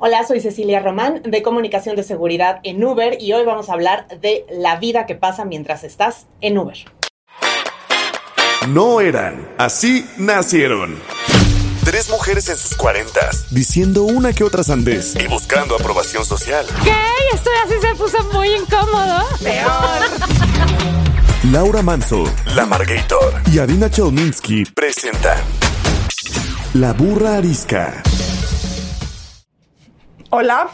Hola, soy Cecilia Román de Comunicación de Seguridad en Uber y hoy vamos a hablar de la vida que pasa mientras estás en Uber. No eran, así nacieron. Tres mujeres en sus cuarentas, diciendo una que otra sandez y buscando aprobación social. ¿Qué? Esto así se puso muy incómodo. Laura Manso, La Margator y Adina Chelminsky presentan La Burra Arisca. Hola,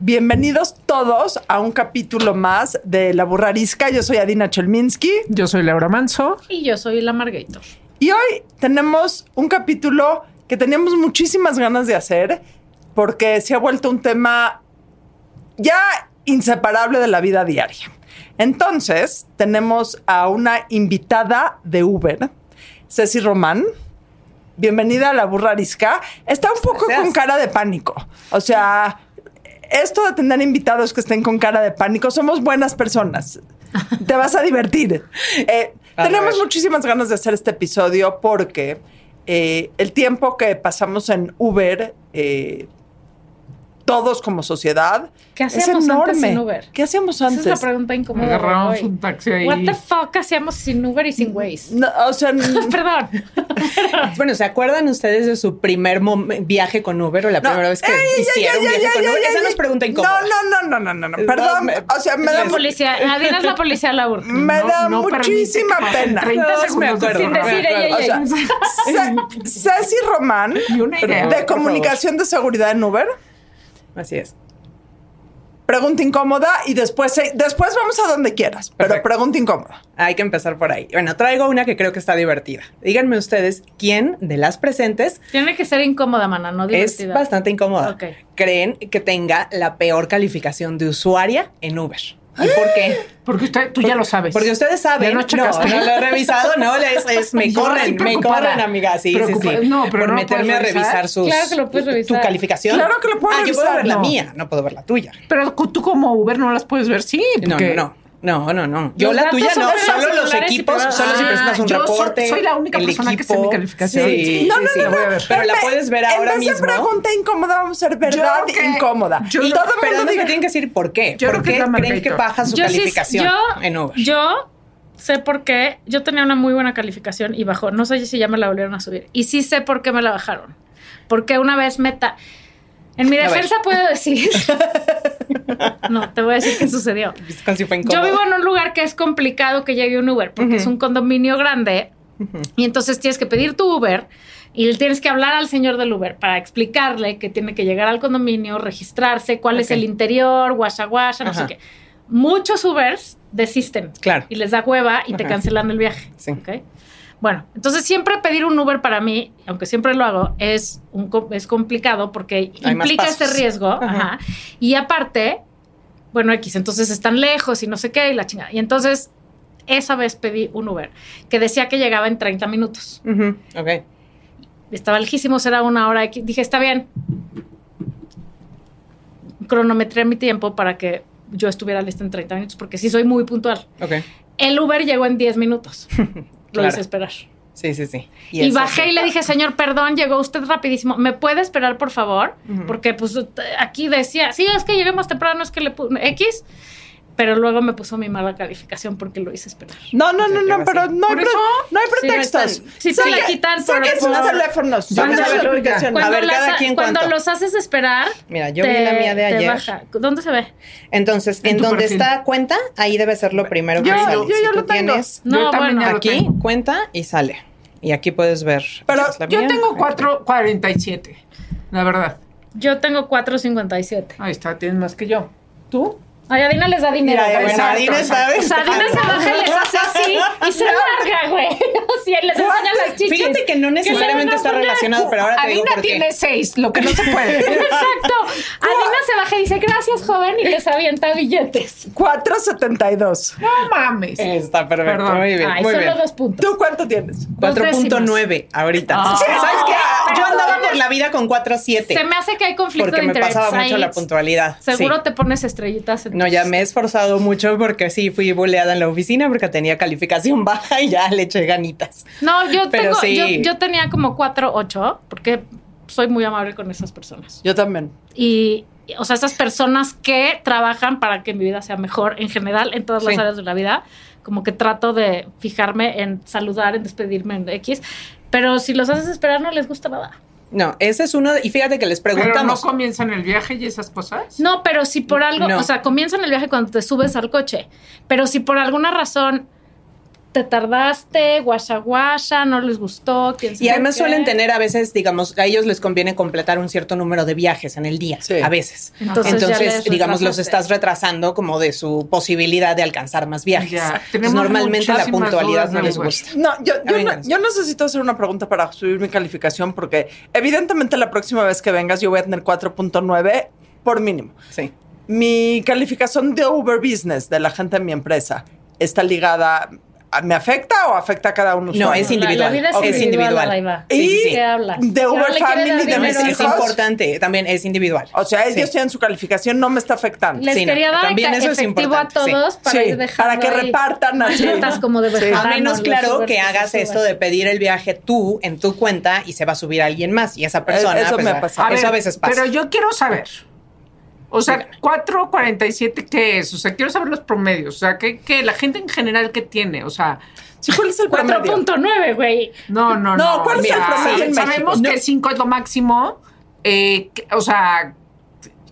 bienvenidos todos a un capítulo más de La Burrarisca. Yo soy Adina Chelminsky Yo soy Laura Manso. Y yo soy la Margator. y hoy tenemos un capítulo que teníamos muchísimas ganas de hacer porque se ha vuelto un tema ya inseparable de la vida diaria. Entonces, tenemos a una invitada de Uber, Ceci Román. Bienvenida a la burrarisca. Está un poco Gracias. con cara de pánico. O sea, esto de tener invitados que estén con cara de pánico, somos buenas personas. Te vas a divertir. Eh, A tenemos ver. muchísimas ganas de hacer este episodio porque eh, el tiempo que pasamos en Uber, eh, todos como sociedad, ¿Qué es hacíamos enorme. antes sin Uber? ¿Qué hacíamos Esa antes? es la pregunta incómoda. Hoy. un taxi ahí. What the fuck hacíamos sin Uber y sin Waze? No, o sea, Perdón. Bueno, ¿se acuerdan ustedes de su primer viaje con Uber o la no. primera vez que Ey, hicieron ya, un viaje con Uber? Esa no es pregunta incómoda. No, no, no, no, no, no. Es Perdón. me- o sea, me La da, policía. Adina es la policía Laura. me No- da muchísima pena. 30 No, me segundos acuerdo. Sin de decir O sea, Ceci Román, de comunicación de seguridad en Uber. Así es. Pregunta incómoda y después, se- después vamos a donde quieras, pero pregunta incómoda. Hay que empezar por ahí. Bueno, traigo una que creo que está divertida. Díganme ustedes quién de las presentes Tiene que ser incómoda, mana, no es divertida. bastante incómoda. Ok. Creen que tenga la peor calificación de usuaria en Uber. ¿Y por qué? Porque usted, tú ya lo sabes. Porque ustedes saben. Ya no no, lo he revisado, no, es, es- me corren, me corren, amiga. Sí, sí, Preocupada. sí. No, pero por no meterme a revisar. sus. Claro que lo puedes tu- revisar. Tu calificación. Claro que lo puedo ah, yo puedo ver la mía, no puedo ver la tuya. Pero tú como Uber no las puedes ver, sí. Porque- no, no. No, no, no. Yo Los la tuya no, solo los equipos, solo si presentas un yo soy- reporte. soy la única persona que sé equipo. mi calificación. Sí, No, sí, no, sí. no, voy a ver. Pero la puedes ver ahora En vez mismo. pregunta incómoda, vamos a hacer verdad Yo que- incómoda. yo y no- todo el mundo no diga, tienen que decir por qué. Yo ¿Por que qué la creen que baja su Yo sí- calificación yo, en Uber? Yo sé por qué. Yo tenía una muy buena calificación y bajó. No sé si ya me la volvieron a subir. Y sí sé por qué me la bajaron. Porque una vez meta. En mi defensa puedo decir. no, te voy a decir qué sucedió. Fue Yo vivo en un lugar que es complicado que llegue un Uber, porque es un condominio grande y entonces tienes que pedir tu Uber y tienes que hablar al señor del Uber para explicarle que tiene que llegar al condominio, registrarse, cuál es el interior, guasha guasha, no Ajá. sé qué. Muchos Ubers desisten Claro. y les da hueva y te cancelan el viaje. Sí. ¿ok? Bueno, entonces siempre pedir un Uber para mí, aunque siempre lo hago, es, un, es complicado porque Hay implica este riesgo. Ajá. ajá. Y aparte, bueno, X, entonces están lejos y no sé qué y la chingada. Y entonces, esa vez pedí un Uber que decía que llegaba en 30 minutos. Ujú, Ok. Estaba lejísimo, era una hora. X. Dije, está bien. Cronometré mi tiempo para que yo estuviera lista en 30 minutos, porque sí soy muy puntual. Ok. El Uber llegó en 10 minutos. Lo Claro. hice esperar. Sí, sí, sí. Y, bajé sí. y le dije, señor, perdón, llegó usted rapidísimo. ¿Me puede esperar, por favor? Porque pues aquí decía, sí, es que llegué más temprano, es que le puse X. Pero luego me puso mi mala calificación porque lo hice esperar. No, no, no, no, Sí, pero no hay, eso- no hay Sí, no pretextos. están- sí te la quitan por- saquen sus teléfonos. Vamos saquen a ver. A cada quien cuando los haces esperar, Mira, yo vi la mía de ayer. baja. ¿Dónde se ve? Entonces, En donde perfil. está cuenta, ahí debe ser lo primero que Yo- sale. yo ya si lo tú tengo. tienes No, Yo bueno. aquí, tengo. cuenta y sale. Y aquí puedes ver. Pero la Yo tengo 4.47, la verdad. Yo tengo 4.57. Ahí está, tienes más que yo. ¿Tú? Ay, Adina les da dinero. Mira, bueno, exacto. sabe. O sea, Adina se baja y les hace así y se larga, güey. Así, les enseña las chichis. Fíjate que no necesariamente está a relacionado, pero ahora te digo Adina por qué. tiene seis, lo que no se puede. Exacto. Adina se baja y dice, gracias, joven, y les avienta billetes. 472. No mames. Está perfecto, Perdón. muy bien, Ay, muy solo bien. dos puntos. ¿Tú cuánto tienes? Dos décimas. 4.9 ahorita. Ah. ¿Sabes qué? Yo andaba por la vida con 4.7. Se me hace que hay conflicto Porque de me interés. pasaba mucho la puntualidad. Seguro sí. te pones estrellitas en No, ya me he esforzado mucho porque sí, fui boleada en la oficina porque tenía calificación baja y ya le eché ganitas. No, yo Pero tengo, sí. yo, yo tenía como 4, 8, porque soy muy amable con esas personas. Yo también. Y, o sea, esas personas que trabajan para que mi vida sea mejor en general, en todas las Sí. áreas de la vida, como que trato de fijarme en saludar, en despedirme en X, pero si los haces esperar no les gusta nada. No, ese es uno. Y fíjate que les Pero no preguntamos. comienzan el viaje y esas cosas. No, pero si por algo, No. o sea, comienzan el viaje cuando te subes al coche, pero si por alguna razón te tardaste, guasha guasha, no les gustó, quién Y además qué. suelen tener a veces, digamos, a ellos les conviene completar un cierto número de viajes en el día, Sí. a veces. Entonces Entonces, digamos, los estás retrasando como de su posibilidad de alcanzar más viajes. Ya, normalmente la puntualidad dudas no les gusta. No, yo, yo, venga, no- Nancy. yo necesito hacer una pregunta para subir mi calificación porque evidentemente la próxima vez que vengas yo voy a tener 4.9 por mínimo. Sí. Mi calificación de Uber Business de la gente de mi empresa está ligada, ¿me afecta o afecta a cada uno? No, es individual. La, vida es individual. Es individual. Adaiva. Y Sí, sí, de Uber quiere Family, de mis a Es importante, también es individual. O sea, ellos Sí. tienen su calificación, no me está afectando. Les Sí, no, quería dar también eso es a importante, sí. todos para Sí, ir para que repartan así. como de A menos, claro, que hagas esto de pedir el viaje tú en tu cuenta y se va a subir alguien más y esa persona. eso pues, me. Eso a veces pasa. Pero yo quiero saber. O sea, 4.47, ¿qué es? O sea, quiero saber los promedios. O sea, ¿qué, qué la gente en general qué tiene? O sea, Sí, ¿cuál es el promedio? 4.9, güey. no, no, No, no. ¿cuál es el promedio en Sabemos México? que 5 es lo máximo. Eh, que- o sea,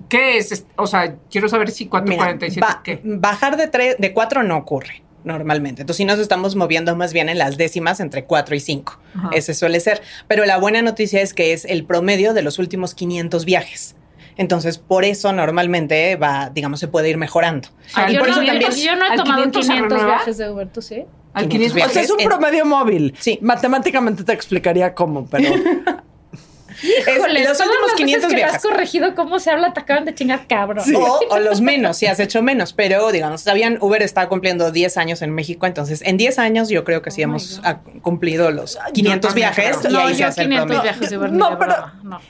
¿qué es? O sea, quiero saber si Mira, 4.47 ba- qué. bajar de, tres, de 4 no ocurre normalmente. Entonces, sí nos estamos moviendo más bien en las décimas entre 4 y 5. Ajá. Ese suele ser. Pero la buena noticia es que es el promedio de los últimos 500 viajes. Entonces, por eso normalmente va, digamos, se puede ir mejorando. Ah, y yo, por no, eso yo- también yo no he ¿al tomado 500 se 500 renueva? viajes de Uber, ¿tú sí? Al 500 O sea, es un en- promedio móvil. Sí. Matemáticamente te explicaría cómo, pero es Híjole, los todas últimos las 500 veces que me has viajes. corregido cómo se habla, te acaban de chingar cabrón. O, o los menos, si has hecho menos, pero digamos, sabían, Uber está cumpliendo 10 años en México, entonces en 10 años yo creo que sí Oh hemos cumplido los 500 también viajes creo. y no, ahí se yo hace el 500 promedio. viajes de Uber No, ni de pero- broma, no.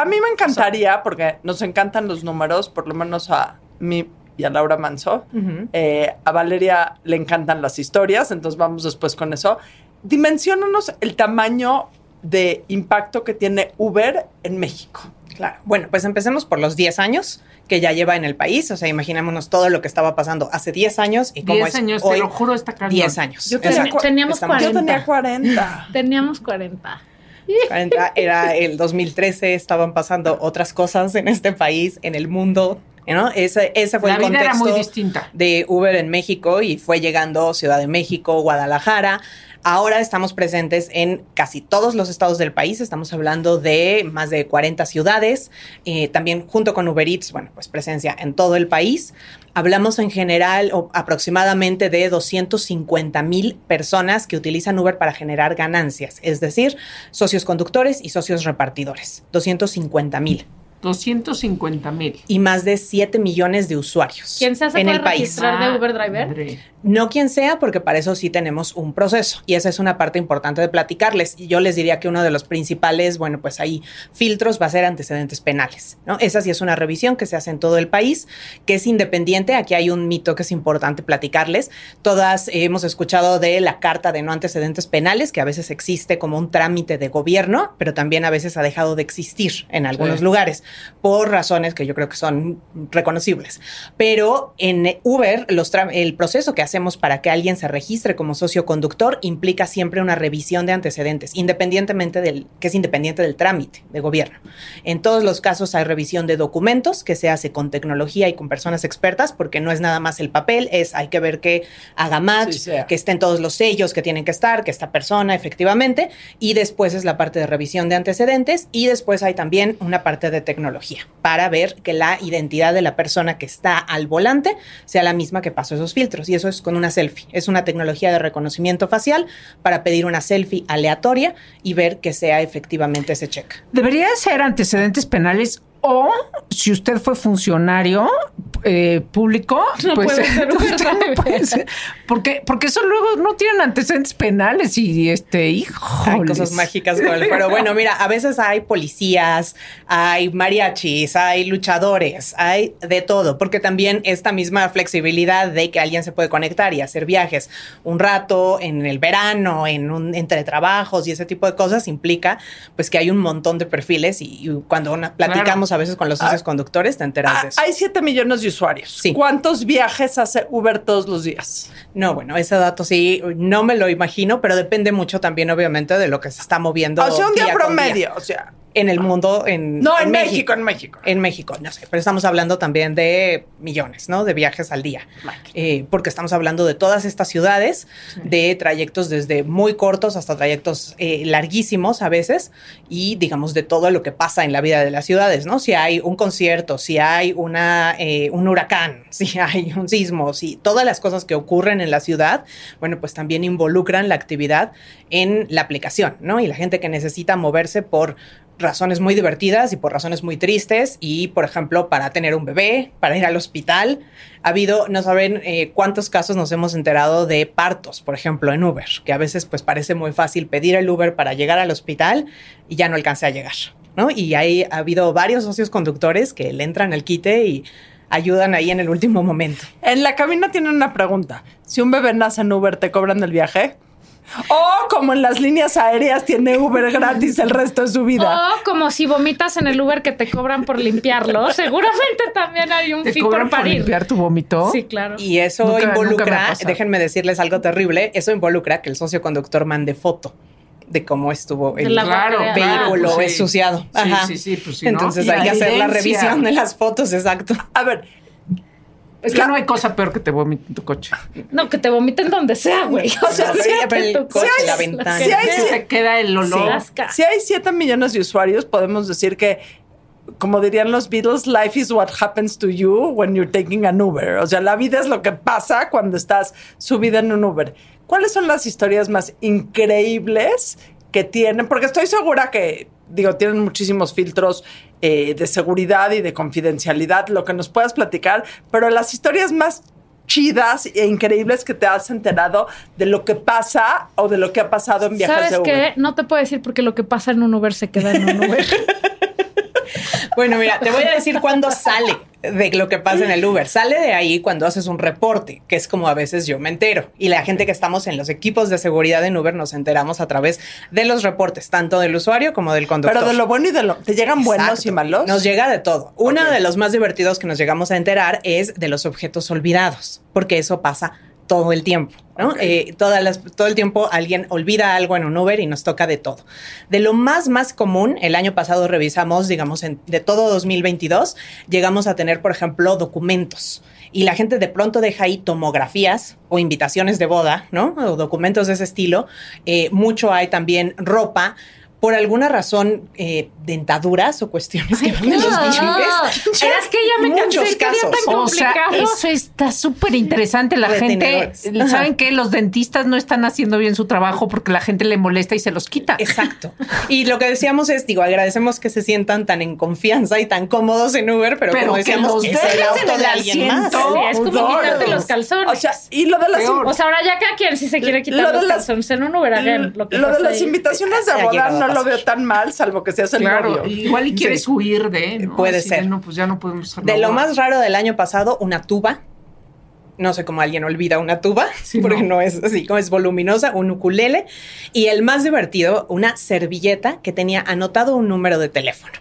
A mí me encantaría, porque nos encantan los números, por lo menos a mí y a Laura Manso. Eh, a Valeria le encantan las historias, entonces vamos después con eso. Dimensionanos el tamaño de impacto que tiene Uber en México. Claro. Bueno, pues empecemos por los 10 años que ya lleva en el país. O sea, imaginémonos todo lo que estaba pasando hace 10 años y cómo 10 es años, hoy. te lo juro, está cañón. 10 años. Yo Exacto. cua- Teníamos Estamos- 40. Yo tenía 40. Teníamos 40. 40, era el 2013, estaban pasando otras cosas en este país, en el mundo. ¿no? Ese, ese fue La el era contexto muy distinta. de Uber en México y fue llegando Ciudad de México, Guadalajara. Ahora estamos presentes en casi todos los estados del país. Estamos hablando de más de 40 ciudades. eh, también junto con Uber Eats, bueno, pues presencia en todo el país. Hablamos en general aproximadamente de 250 mil personas que utilizan Uber para generar ganancias, es decir, socios conductores y socios repartidores. 250 mil 250 mil. y más de 7 millones de usuarios ¿Quién se hace en puede el país. registrar de Uber Driver? No quien sea, porque para eso sí tenemos un proceso. Y esa es una parte importante de platicarles. Y yo les diría que uno de los principales, bueno, pues ahí filtros va a ser antecedentes penales. ¿no? Esa sí es una revisión que se hace en todo el país, que es independiente. Aquí hay un mito que es importante platicarles. Todas hemos escuchado de la carta de no antecedentes penales, que a veces existe como un trámite de gobierno, pero también a veces ha dejado de existir en algunos Sí. lugares por razones que yo creo que son reconocibles. Pero en Uber, los el proceso que hacemos para que alguien se registre como socio conductor implica siempre una revisión de antecedentes, independientemente del, que es independiente del trámite de gobierno. En todos los casos hay revisión de documentos que se hace con tecnología y con personas expertas, porque no es nada más el papel, es hay que ver que haga match, Sí, que estén todos los sellos que tienen que estar, que esta persona efectivamente, y después es la parte de revisión de antecedentes, y después hay también una parte de tecnología tecnología para ver que la identidad de la persona que está al volante sea la misma que pasó esos filtros. Y eso es con una selfie. Es una tecnología de reconocimiento facial para pedir una selfie aleatoria y ver que sea efectivamente ese check. Debería ser antecedentes penales o si usted fue funcionario eh, público, No pues puede ser. no puede ser. porque porque eso luego no tienen antecedentes penales y este hijo Hay cosas mágicas con el- Pero bueno, mira, a veces hay policías, hay mariachis, hay luchadores, hay de todo, porque también esta misma flexibilidad de que alguien se puede conectar y hacer viajes un rato en el verano, en un entre trabajos y ese tipo de cosas implica pues que hay un montón de perfiles y, y cuando una- platicamos a veces con los socios conductores te enteras Ah, de eso. hay 7 millones de usuarios. Sí. ¿Cuántos viajes hace Uber todos los días? No, bueno, ese dato sí, no me lo imagino, pero depende mucho también obviamente de lo que se está moviendo. o sea, un día, promedio. O sea, en el mundo, en, no, en, México, en México. En México, no sé, pero estamos hablando también de millones, ¿no? De viajes al día. Eh, porque estamos hablando de todas estas ciudades, de trayectos desde muy cortos hasta trayectos eh, larguísimos a veces, y digamos de todo lo que pasa en la vida de las ciudades, ¿no? Si hay un concierto, si hay una, eh, un huracán, si hay un sismo, si todas las cosas que ocurren en la ciudad, bueno, pues también involucran la actividad en la aplicación, ¿no? Y la gente que necesita moverse por razones muy divertidas y por razones muy tristes y, por ejemplo, para tener un bebé, para ir al hospital. Ha habido, no saben eh, cuántos casos nos hemos enterado de partos, por ejemplo, en Uber, que a veces pues parece muy fácil pedir el Uber para llegar al hospital y ya no alcance a llegar, ¿no? Y ahí ha habido varios socios conductores que le entran al quite y ayudan ahí en el último momento. En la cabina tienen una pregunta. Si un bebé nace en Uber, ¿te cobran el viaje? O como en las líneas aéreas tiene Uber gratis el resto de su vida. O como si vomitas en el Uber que te cobran por limpiarlo. Seguramente también hay un ¿Te fee cobran por por parir. limpiar tu vómito? Sí, claro. Y eso Nunca- involucra, déjenme decirles algo terrible, eso involucra que el socio conductor mande foto de cómo estuvo el la Claro, vehículo claro, pues sí. ensuciado. Sí, Ajá. sí, sí, pues sí, ¿no? Entonces hay que hacer la revisión de las fotos, exacto. A ver, Es que no hay cosa peor que te vomiten tu coche. No, que te vomiten donde sea, güey. O sea, sí, el tu coche, coche la ventana. hay- se queda el olor. Si hay 7 millones de usuarios, podemos decir que, como dirían los Beatles, life is what happens to you when you're taking an Uber. O sea, la vida es lo que pasa cuando estás subida en un Uber. ¿Cuáles son las historias más increíbles que tienen? Porque estoy segura que, digo, tienen muchísimos filtros eh, de seguridad y de confidencialidad, lo que nos puedas platicar, pero las historias más chidas e increíbles que te has enterado de lo que pasa o de lo que ha pasado en viajes ¿Sabes de Uber. qué? No te puedo decir porque lo que pasa en un Uber se queda en un Uber. Bueno, mira, te voy a decir cuándo sale de lo que pasa en el Uber. Sale de ahí cuando haces un reporte, que es como a veces yo me entero. Y la gente que estamos en los equipos de seguridad en Uber nos enteramos a través de los reportes, tanto del usuario como del conductor. Pero de lo bueno y de lo... ¿Te llegan buenos y malos? Nos llega de todo. Uno de los más divertidos que nos llegamos a enterar es de los objetos olvidados, porque eso pasa todo el tiempo. ¿no? Eh, todas las- todo el tiempo alguien olvida algo en un Uber y nos toca de todo. De lo más, más común, el año pasado revisamos, digamos, en- de todo 2022, llegamos a tener, por ejemplo, documentos. Y la gente de pronto deja ahí tomografías o invitaciones de boda, ¿no? O documentos de ese estilo. Eh, mucho hay también ropa. Por alguna razón, eh, dentaduras o cuestiones que van de los No. dientes. Es que ya me Muchos cansé, casos. tan O sea, eso está súper interesante. La gente. Ajá. ¿saben que Los dentistas no están haciendo bien su trabajo porque la gente le molesta y se los quita. Exacto. Y lo que decíamos es, digo, agradecemos que se sientan tan en confianza y tan cómodos en Uber, pero, Pero como que decíamos, los es el auto de alguien más. es como quitarte los calzones. O sea, y lo de las... O sea, ahora ya cada quien si se quiere quitar Lo los las- calzones en un Uber, hagan lo que lo de las ahí. invitaciones de llegado a no lo veo tan mal, salvo que seas el Claro, novio. igual y quieres Sí. huir de, ¿no? Puede Así ser. de, no, pues ya no podemos De lo más raro del año pasado, una tuba. No sé cómo alguien olvida una tuba, Sí, porque no. no. es así, como es voluminosa, un ukulele. Y el más divertido, una servilleta que tenía anotado un número de teléfono.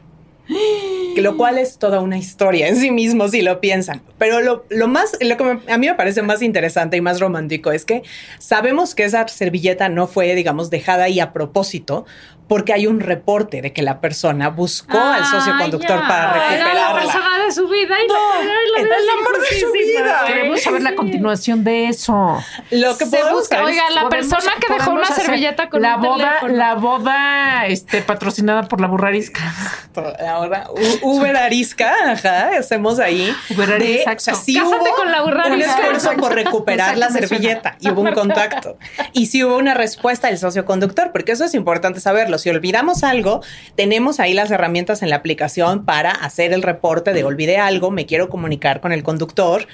Lo cual es toda una historia en sí mismo, si lo piensan. Pero lo, lo más, lo que me- a mí me parece más interesante y más romántico es que sabemos que esa servilleta no fue, digamos, dejada ahí a propósito, porque hay un reporte de que la persona buscó al socio Ah, conductor ya. para Era la recuperarla. persona de su vida y la, ay, la el vida es amor de su vida. Queremos saber la continuación de eso. Lo que Se podemos busca, oiga, la persona que dejó una servilleta con la un boda, teléfono. la boda este, patrocinada por la burrarisca. Ahora, U- Uber Arisca, ajá, hacemos ahí. Uber Arisca, de- exacto. o sea, sí Cásate hubo con la burra un arisca. esfuerzo por recuperar la servilleta y hubo un contacto. Y sí hubo una respuesta del socioconductor, porque eso es importante saberlo. Si olvidamos algo, tenemos ahí las herramientas en la aplicación para hacer el reporte de olvidé algo, me quiero comunicar con el conductor.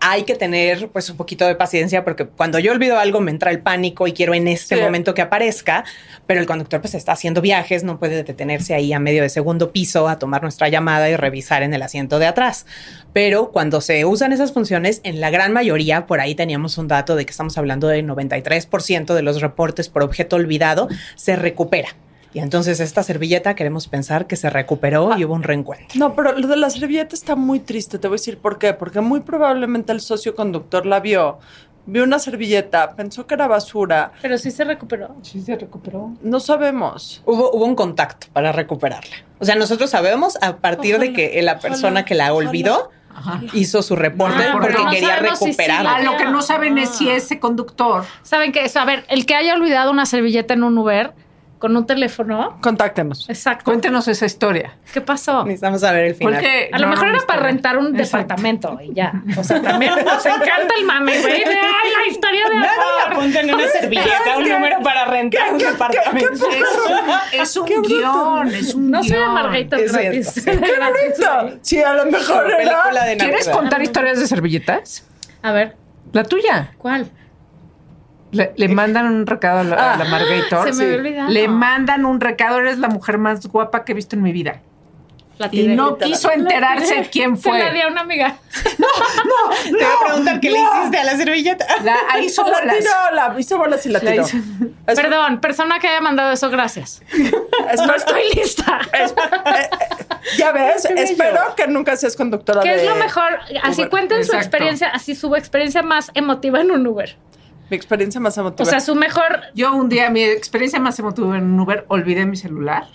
Hay que tener pues un poquito de paciencia porque cuando yo olvido algo me entra el pánico y quiero en este Sí. momento que aparezca, pero el conductor pues está haciendo viajes, no puede detenerse ahí a medio de segundo piso a tomar nuestra llamada y revisar en el asiento de atrás. Pero cuando se usan esas funciones, en la gran mayoría, por ahí teníamos un dato de que estamos hablando del 93% de los reportes por objeto olvidado se recupera. Y entonces esta servilleta queremos pensar que se recuperó y hubo un reencuentro. No, pero lo de la servilleta está muy triste. Te voy a decir por qué. Porque muy probablemente el socio conductor la vio, vio una servilleta, pensó que era basura. Pero sí se recuperó. Sí, se recuperó. No sabemos. Hubo, hubo un contacto para recuperarla. O sea, nosotros sabemos a partir de que la persona ojalá, que la ojalá. olvidó hizo su reporte Ah, porque no quería si sí recuperarla. la A lo que no saben es si ese conductor ¿Saben qué? Eso, a ver, el que haya olvidado una servilleta en un Uber con un teléfono. Contáctenos. Exacto. Cuéntenos esa historia. ¿Qué pasó? Necesitamos saber el final. Porque A lo mejor no era para rentar un Exacto. departamento y ya. O sea, también nos encanta el mame, güey. de, Ay, la historia de Nadie en una servilleta un número para rentar un departamento. Es un guion, es un No soy guion. Margaritas Es gratis. cierto, Gratis, güey. Sí, a lo mejor era. de ¿Quieres contar historias de servilletas? A ver, La tuya. ¿cuál? Le, le mandan un recado a la, a la Margator. Se me olvidado. Le mandan un recado. Eres la mujer más guapa que he visto en mi vida. La Y no quiso enterarse quién Se la fue. di a una amiga. Te voy a preguntar qué le hiciste a la servilleta. La ahí hizo La bolas. tiró, la hizo bolas y la La tiró. hizo- Perdón, persona que haya mandado eso, gracias. es- No estoy lista. es- eh, eh, ya ves, espero que nunca seas conductora ¿Qué de es lo mejor? Así Uber. cuenten su experiencia, así su experiencia más emotiva en un Uber. Mi experiencia más emotiva. O sea, su mejor. Yo un día, mi experiencia más emotiva en un Uber, olvidé mi celular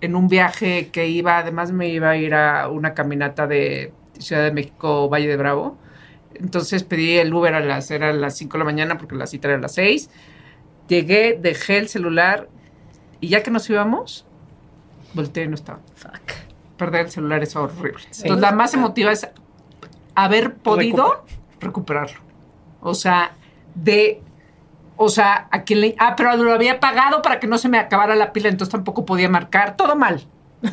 en un viaje que iba, además me iba a ir a una caminata de Ciudad de México, Valle de Bravo. Entonces pedí el Uber a las, era a las 5 de la mañana porque la cita era a las 6. Llegué, dejé el celular y ya que nos íbamos, volteé y no estaba. Fuck. Perder el celular es horrible. Entonces la más emotiva es haber podido recuperarlo. O sea, de... O sea, a quien le... Ah, pero lo había pagado para que no se me acabara la pila, entonces tampoco podía marcar. Todo mal.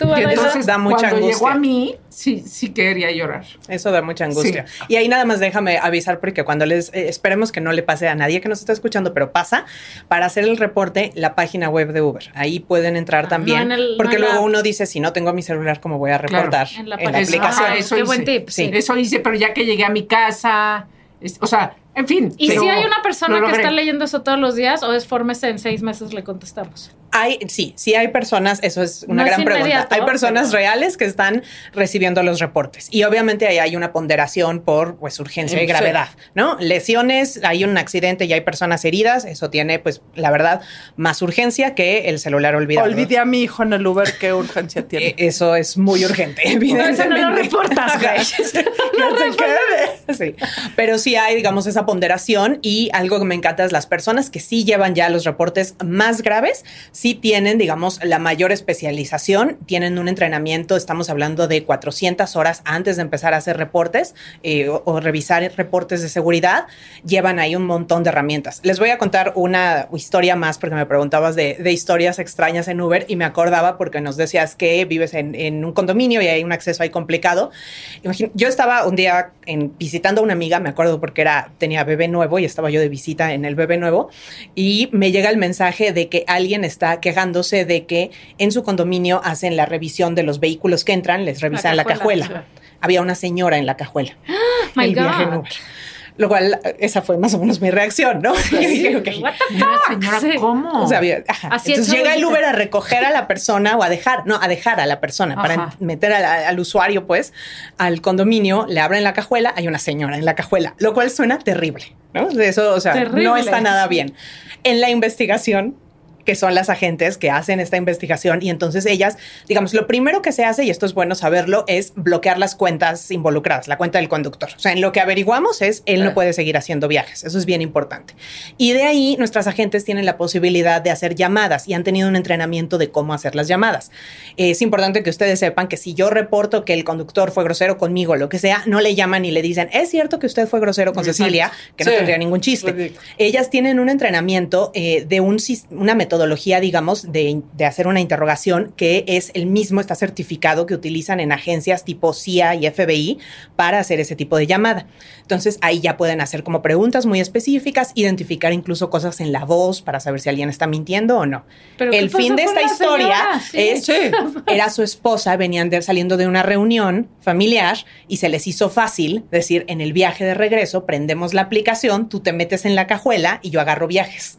Entonces da mucha cuando angustia. llegó a mí, sí, sí quería llorar. Eso da mucha angustia. Y ahí nada más déjame avisar porque cuando les eh, esperemos que no le pase a nadie que nos está escuchando, pero pasa para hacer el reporte la página web de Uber. Ahí pueden entrar también Ah, no en el- porque no luego la- uno dice si no tengo mi celular cómo voy a Claro. reportar En la en la aplicación. Ah, eso qué buen tip, sí. sí. Eso hice, pero ya que llegué a mi casa, es- o sea, en fin. ¿Y si hay una persona que está leyendo eso todos los días o es fórmese en seis meses le contestamos? Hay, sí, sí hay personas, eso es una No es gran pregunta. Hay personas pero- reales que están recibiendo los reportes y obviamente ahí hay una ponderación por pues urgencia y Sí. gravedad, ¿no? Lesiones, hay un accidente y hay personas heridas, eso tiene pues la verdad más urgencia que el celular olvidado. Olvidé a mi hijo en el Uber, qué urgencia tiene. Eso es muy urgente, Por eso no evidentemente. lo reportas, güey. Que se quede. Sí, pero sí hay, digamos, esa ponderación y algo que me encanta es las personas que sí llevan ya los reportes más graves, sí tienen, digamos, la mayor especialización, tienen un entrenamiento, estamos hablando de 400 horas antes de empezar a hacer reportes eh, o, revisar reportes de seguridad, llevan ahí un montón de herramientas. Les voy a contar una historia más porque me preguntabas de, historias extrañas en Uber y me acordaba porque nos decías que vives en, un condominio y hay un acceso ahí complicado. Yo estaba un día visitando a una amiga, me acuerdo porque era, tenía bebé nuevo y estaba yo de visita en el bebé nuevo y me llega el mensaje de que alguien está quejándose de que en su condominio hacen la revisión de los vehículos que entran, les revisan la cajuela, cajuela. Había una señora en la cajuela. My el viaje en God. Uber. Lo cual, esa fue más o menos mi reacción, ¿no? Yo dije, ok. What the fuck? señora, Sí. ¿cómo? O sea, había- ajá. Así Entonces es, llega el. Uber a recoger a la persona o a dejar, no, a dejar a la persona para Ajá. en- meter a la- al usuario, pues, al condominio, le abren la cajuela, hay una señora en la cajuela, lo cual suena terrible, ¿no? De Eso, o sea, Terrible. no está nada bien. En la investigación que son las agentes que hacen esta investigación y entonces ellas, digamos, lo primero que se hace, y esto es bueno saberlo, es bloquear las cuentas involucradas, la cuenta del conductor. O sea, en lo que averiguamos es, él no puede seguir haciendo viajes, eso es bien importante. Y de ahí nuestras agentes tienen la posibilidad de hacer llamadas y han tenido un entrenamiento de cómo hacer las llamadas. Es importante que ustedes sepan que si yo reporto que el conductor fue grosero conmigo, lo que sea, no le llaman y le dicen, es cierto que usted fue grosero con Cecilia, que no Sí. tendría ningún chiste. Ellas tienen un entrenamiento eh, de un, una metodología, digamos, de, de hacer una interrogación que es el mismo, está certificado que utilizan en agencias tipo CIA y FBI para hacer ese tipo de llamada. Entonces ahí ya pueden hacer como preguntas muy específicas, identificar incluso cosas en la voz para saber si alguien está mintiendo o no. ¿Pero el fin de esta historia? Sí. es Sí. era su esposa, venían de- saliendo de una reunión familiar y se les hizo fácil decir, en el viaje de regreso prendemos la aplicación, tú te metes en la cajuela y yo agarro viajes.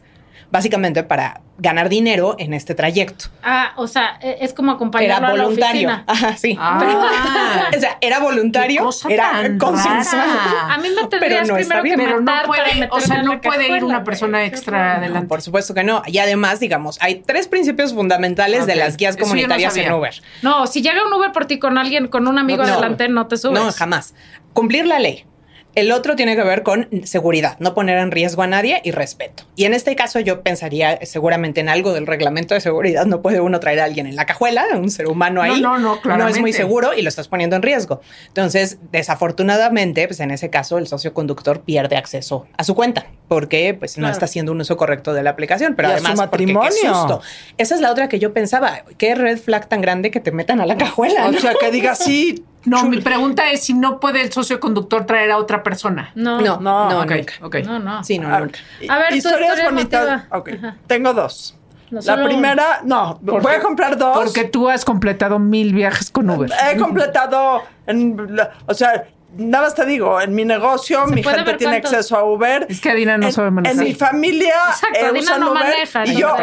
Básicamente para ganar dinero en este trayecto. Ah, o sea, e- es como Era acompañarlo a la voluntario. Ajá, sí. Ah. o sea, era voluntario, era consensuado. A mí me Pero tendrías no primero que. Pero no matar para puede, o sea, en no la puede ir una persona extra adelante. Por supuesto que no. Y además, digamos, hay tres principios fundamentales de las guías yo no comunitarias en. Uber. No, si llega un Uber por ti con alguien, con un amigo No. adelante, no te subes. No, jamás. Cumplir la ley. El otro tiene que ver con seguridad, no poner en riesgo a nadie y respeto. Y en este caso yo pensaría seguramente en algo del reglamento de seguridad. No puede uno traer a alguien en la cajuela, un ser humano ahí. No, no, no, No es muy seguro y lo estás poniendo en riesgo. Entonces, desafortunadamente, pues en ese caso el socio conductor pierde acceso a su cuenta porque pues no está haciendo un uso correcto de la aplicación. Pero Y a su además, porque qué matrimonio. susto. Esa es la otra que yo pensaba. Qué red flag tan grande que te metan a la cajuela. O ¿no? sea, que diga sí. No, mi pregunta es si no puede el socio conductor traer a otra persona. No, no, no, No, Ok, nunca. ok. no, no. Sí, no, Ah, nunca. A ver, historias historia bonitas. emotiva. Ok, Ajá. tengo dos. No, La primera, no, voy a comprar dos. Porque tú has completado mil viajes con Uber. He completado, en o sea, nada más te digo, en mi negocio ¿Se mi gente tiene cuántos? acceso a Uber. Es que Adina no en, sabe manejar. En mi familia Exacto, eh, usan no Uber maneja, y no yo,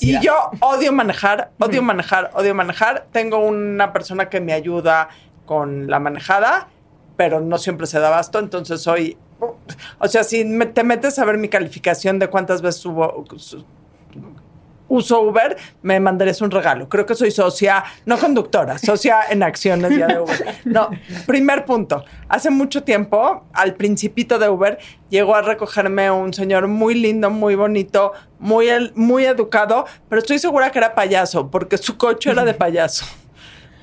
y yo odio manejar, odio manejar, odio manejar. Tengo una persona que me ayuda con la manejada, pero no siempre se da abasto, entonces soy... O sea, si me- te metes a ver mi calificación de cuántas veces subo, su- uso Uber, me mandarías un regalo. Creo que soy socia, no conductora, socia en acciones ya de Uber. No, primer punto. Hace mucho tiempo, al principito de Uber, llegó a recogerme un señor muy lindo, muy bonito, muy, muy educado, pero estoy segura que era payaso, porque su coche era de payaso.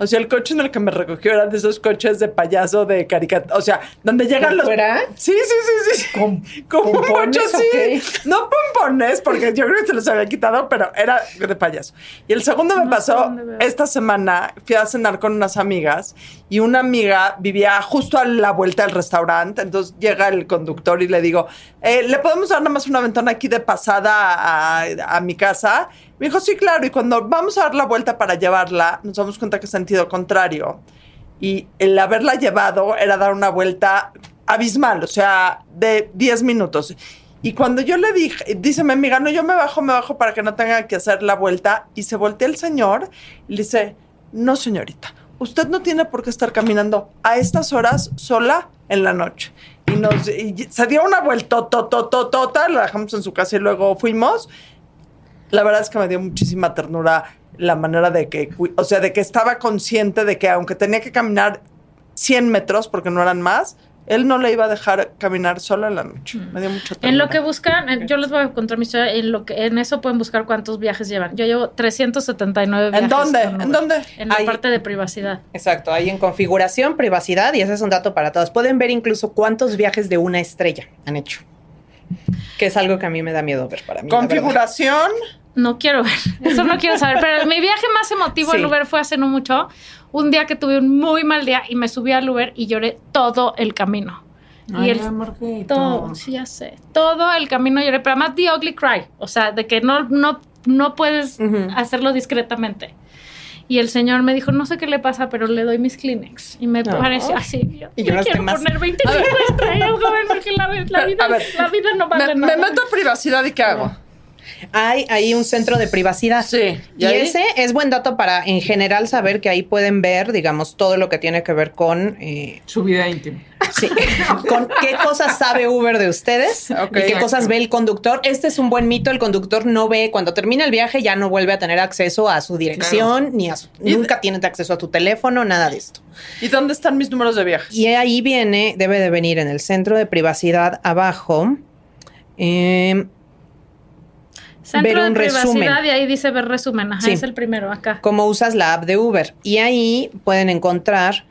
O sea, el coche en el que me recogió era de esos coches de payaso de caricatura. O sea, donde llegan los. fuera? Sí, sí, sí, sí. ¿Con Como pompones mucho, o sí. qué? No pompones, porque yo creo que se los había quitado, pero era de payaso. Y el segundo me No pasó esta semana. Fui a cenar con unas amigas y una amiga vivía justo a la vuelta del restaurante. Entonces llega el conductor y le digo, eh, ¿le podemos dar nada más una ventana aquí de pasada a, a mi casa? Me dijo, sí, claro. Y cuando vamos a dar la vuelta para llevarla, nos damos cuenta que es sentido contrario. Y el haberla llevado era dar una vuelta abismal, o sea, de 10 minutos. Y cuando yo le dije, dice mi amiga, no, yo me bajo, me bajo para que no tenga que hacer la vuelta. Y se voltea el señor y le dice, no, señorita, usted no tiene por qué estar caminando a estas horas sola en la noche. Y, nos, se dio una vuelta, tota, la dejamos en su casa y luego fuimos. La verdad es que me dio muchísima ternura la manera de que, o sea, de que estaba consciente de que aunque tenía que caminar 100 metros, porque no eran más, él no le iba a dejar caminar sola en la noche. Me dio mucha ternura. En lo que buscan, en- yo les voy a contar mi historia, en lo que en eso pueden buscar cuántos viajes llevan. Yo llevo 379 viajes. ¿En dónde? ¿En dónde? En la parte de privacidad. Exacto, ahí en configuración, privacidad, y ese es un dato para todos. Pueden ver incluso cuántos viajes de una estrella han hecho. Que es algo que a mí me da miedo ver para mí. la. Configuración. No quiero ver, eso no quiero saber. Pero mi viaje más emotivo Sí. en Uber fue hace no mucho. Un día que tuve un muy mal día y me subí al Uber y lloré todo el camino. y el, todo, sí, ya sé. Todo el camino lloré, pero además the ugly cry. O sea, de que no, no, no puedes hacerlo discretamente. Y el señor me dijo, no sé qué le pasa, pero le doy mis Kleenex. Y me No. pareció así. Yo, Y yo quiero más. poner 25 estrellas, joven, porque la, la vida, la no vale Me, me nada. meto a privacidad y ¿qué hago? Hay ahí un centro de privacidad. Sí. Y, ese es buen dato para en general saber que ahí pueden ver, digamos, todo lo que tiene que ver con eh, Su vida íntima. Sí, con qué cosas sabe Uber de ustedes Ok. y qué Exacto. cosas ve el conductor. Este es un buen mito, el conductor no ve, cuando termina el viaje ya no vuelve a tener acceso a su dirección, ni a su- nunca tiene acceso a tu teléfono, nada de esto. ¿Y dónde están mis números de viajes? Y ahí viene, debe de venir en el centro de privacidad abajo. eh, Centro Ver de un privacidad resumen. y ahí dice ver resumen. Ajá, Sí. es el primero acá. cómo usas la app de Uber. Y ahí pueden encontrar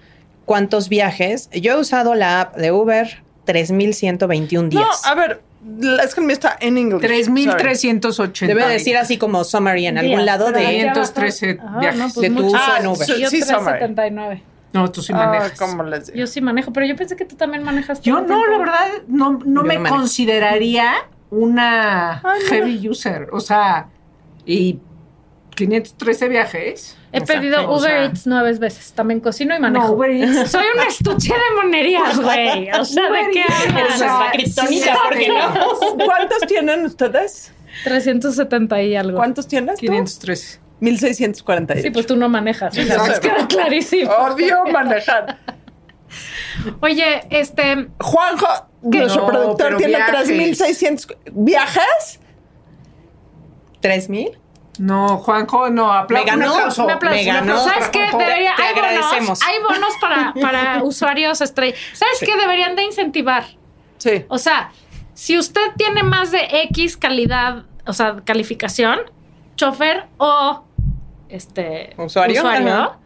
cuántos viajes. Yo he usado la app de Uber 3.121 días. No, a ver, es que mío está en inglés. 3.380. Debe decir así como summary en algún Días, lado de... ahí abajo- 513 Ajá, viajes. no, pues de tu uso Ah, en Uber. sí, Yo sí, summary. 379. No, tú sí Ah, manejas. ¿cómo les digo? Yo sí manejo, pero yo pensé que tú también manejas. Yo todo el no, tiempo. la verdad, no, me consideraría una Ay, no. heavy user. O sea, y 513 viajes. He O sea, pedido o Uber sea, Eats nueve veces. También cocino y manejo. No, Uber Eats. Soy un estuche de monerías, güey. O sea, ¿de Uber qué Eats. hablas? Kriptonita, ¿por qué no? ¿Cuántos tienen ustedes? 370 y algo. ¿Cuántos tienes tú? 513. 1648. Sí, pues tú no manejas. O sea, Exacto. nos queda clarísimo. Odio manejar. Oye, este, Juanjo, nuestro No, productor, tiene viajes. 3600 viajes. ¿3.000? No, Juanjo, no, apla- Me ganó. un aplauso. aplauso. Me ganó. aplauso. ¿Sabes qué? Debería, Te hay bonos, hay bonos para, para usuarios estrella. ¿Sabes qué? Deberían de incentivar. Sí. O sea, si usted tiene más de X calidad, o sea, calificación, chofer o este Usuario, ajá.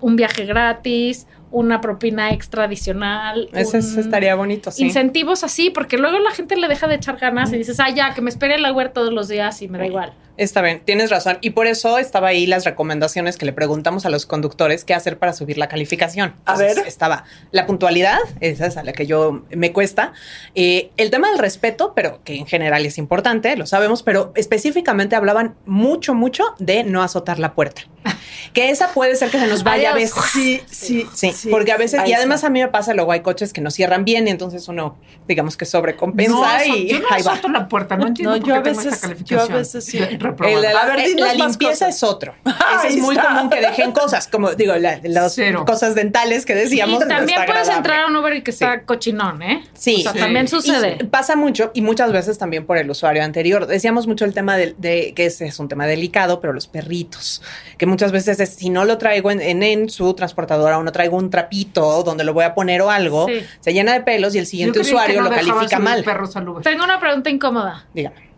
un viaje gratis, una propina extra adicional. Un- ese estaría bonito, sí. Incentivos así, porque luego la gente le deja de echar ganas y dices, ah, ya, que me espere en la Uber todos los días y me da igual. Está bien, tienes razón. Y por eso estaba ahí las recomendaciones que le preguntamos a los conductores qué hacer para subir la calificación. A ver. Estaba la puntualidad, esa es a la que yo me cuesta. Eh, el tema del respeto, pero que en general es importante, lo sabemos, pero específicamente hablaban mucho, mucho de no azotar la puerta. Que esa puede ser que se nos vaya a veces. Sí, sí, Sí, porque a veces, y además está. a mí me pasa, luego hay coches que no cierran bien y entonces uno, digamos que sobrecompensa No, y yo no ahí va. azoto la puerta, no entiendo No, por yo qué a tengo veces- yo a veces sí. El de la, A ver, dinos la más limpieza cosas. es otro. Ese es muy está. común que dejen cosas, como digo, la- las Cero. cosas dentales que Y decíamos. no también puedes agradable. entrar a un Uber y que está cochinón, ¿eh? Sí. O sea, Sí. también Y sucede. pasa mucho y muchas veces también por el usuario anterior. Decíamos mucho el tema de, de- que ese es un tema delicado, pero los perritos, que muchas veces es, si no lo traigo en, en, en su transportadora o no traigo un trapito donde lo voy a poner o algo, Sí. se llena de pelos y el siguiente usuario no lo califica mal. perros. Tengo una pregunta incómoda. Dígame.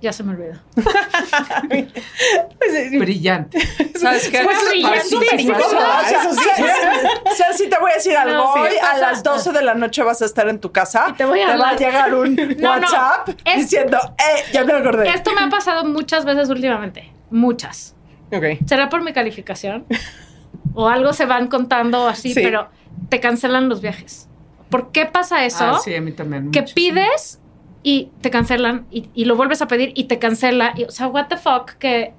Ya se me olvidó. Brillante. ¿Sabes qué? Fue Pues, brillante. sí te voy a decir algo. No, sí, Hoy ¿qué a las 12 de la noche vas a estar en tu casa. Y te voy a va a llegar un No, no. WhatsApp Es- diciendo, eh, ya me acordé. Esto me ha pasado muchas veces últimamente. Muchas. Ok. ¿Será por mi calificación? O algo se van contando así, Sí. pero te cancelan los viajes. ¿Por qué pasa eso? Ah, sí, a mí también. que mucho. pides y te cancelan y, y lo vuelves a pedir y te cancela. Y, o sea, what the fuck, que...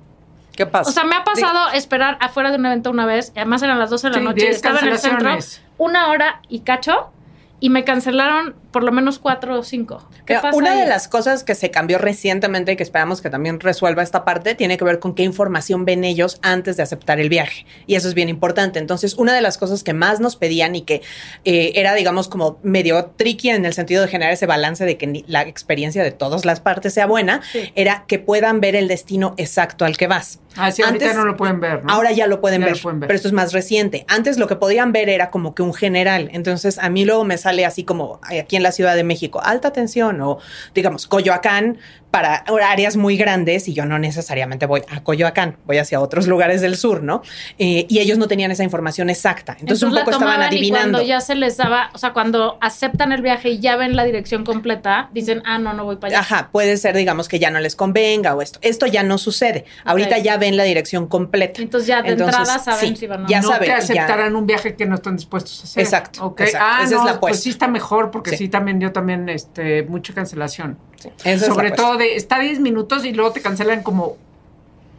¿Qué pasa? O sea, me ha pasado esperar afuera de un evento una vez, y además eran las 12 de la Sí, noche, y 10 estaba en el centro una hora y cacho, y me cancelaron por lo menos cuatro o cinco. ¿Qué pasa Una ahí? de las cosas que se cambió recientemente y que esperamos que también resuelva esta parte tiene que ver con qué información ven ellos antes de aceptar el viaje. Y eso es bien importante. Entonces, una de las cosas que más nos pedían y que eh, era, digamos, como medio tricky en el sentido de generar ese balance de que la experiencia de todas las partes sea buena, Sí. era que puedan ver el destino exacto al que vas. Ah, sí, ahorita Antes- no lo pueden ver, ¿no? Ahora ya lo pueden, Ya ver, lo pueden ver. pero esto es más reciente. Antes lo que podían ver era como que un general. Entonces a mí luego me sale así como aquí en la Ciudad de México, alta tensión o digamos Coyoacán para áreas muy grandes y yo no necesariamente voy a Coyoacán, voy hacia otros lugares del sur, ¿no? Eh, y ellos no tenían esa información exacta. Entonces, un la poco estaban tomaban y adivinando. cuando ya se les daba, o sea, cuando aceptan el viaje y ya ven la dirección completa, dicen, ah, no, no voy para allá. Ajá, puede ser, digamos, que ya no les convenga o esto. Esto ya no sucede. Ahorita ya ven la dirección completa. Entonces ya de entrada saben si van no. Ya no saben. ya- aceptarán un viaje que no están dispuestos a hacer. Exacto, Ok. exacto. Ah, Esa es no, la pues sí está mejor porque Sí. sí, también yo también, este, mucha cancelación. Sí, es Sobre apuesta. todo de, está 10 minutos y luego te cancelan como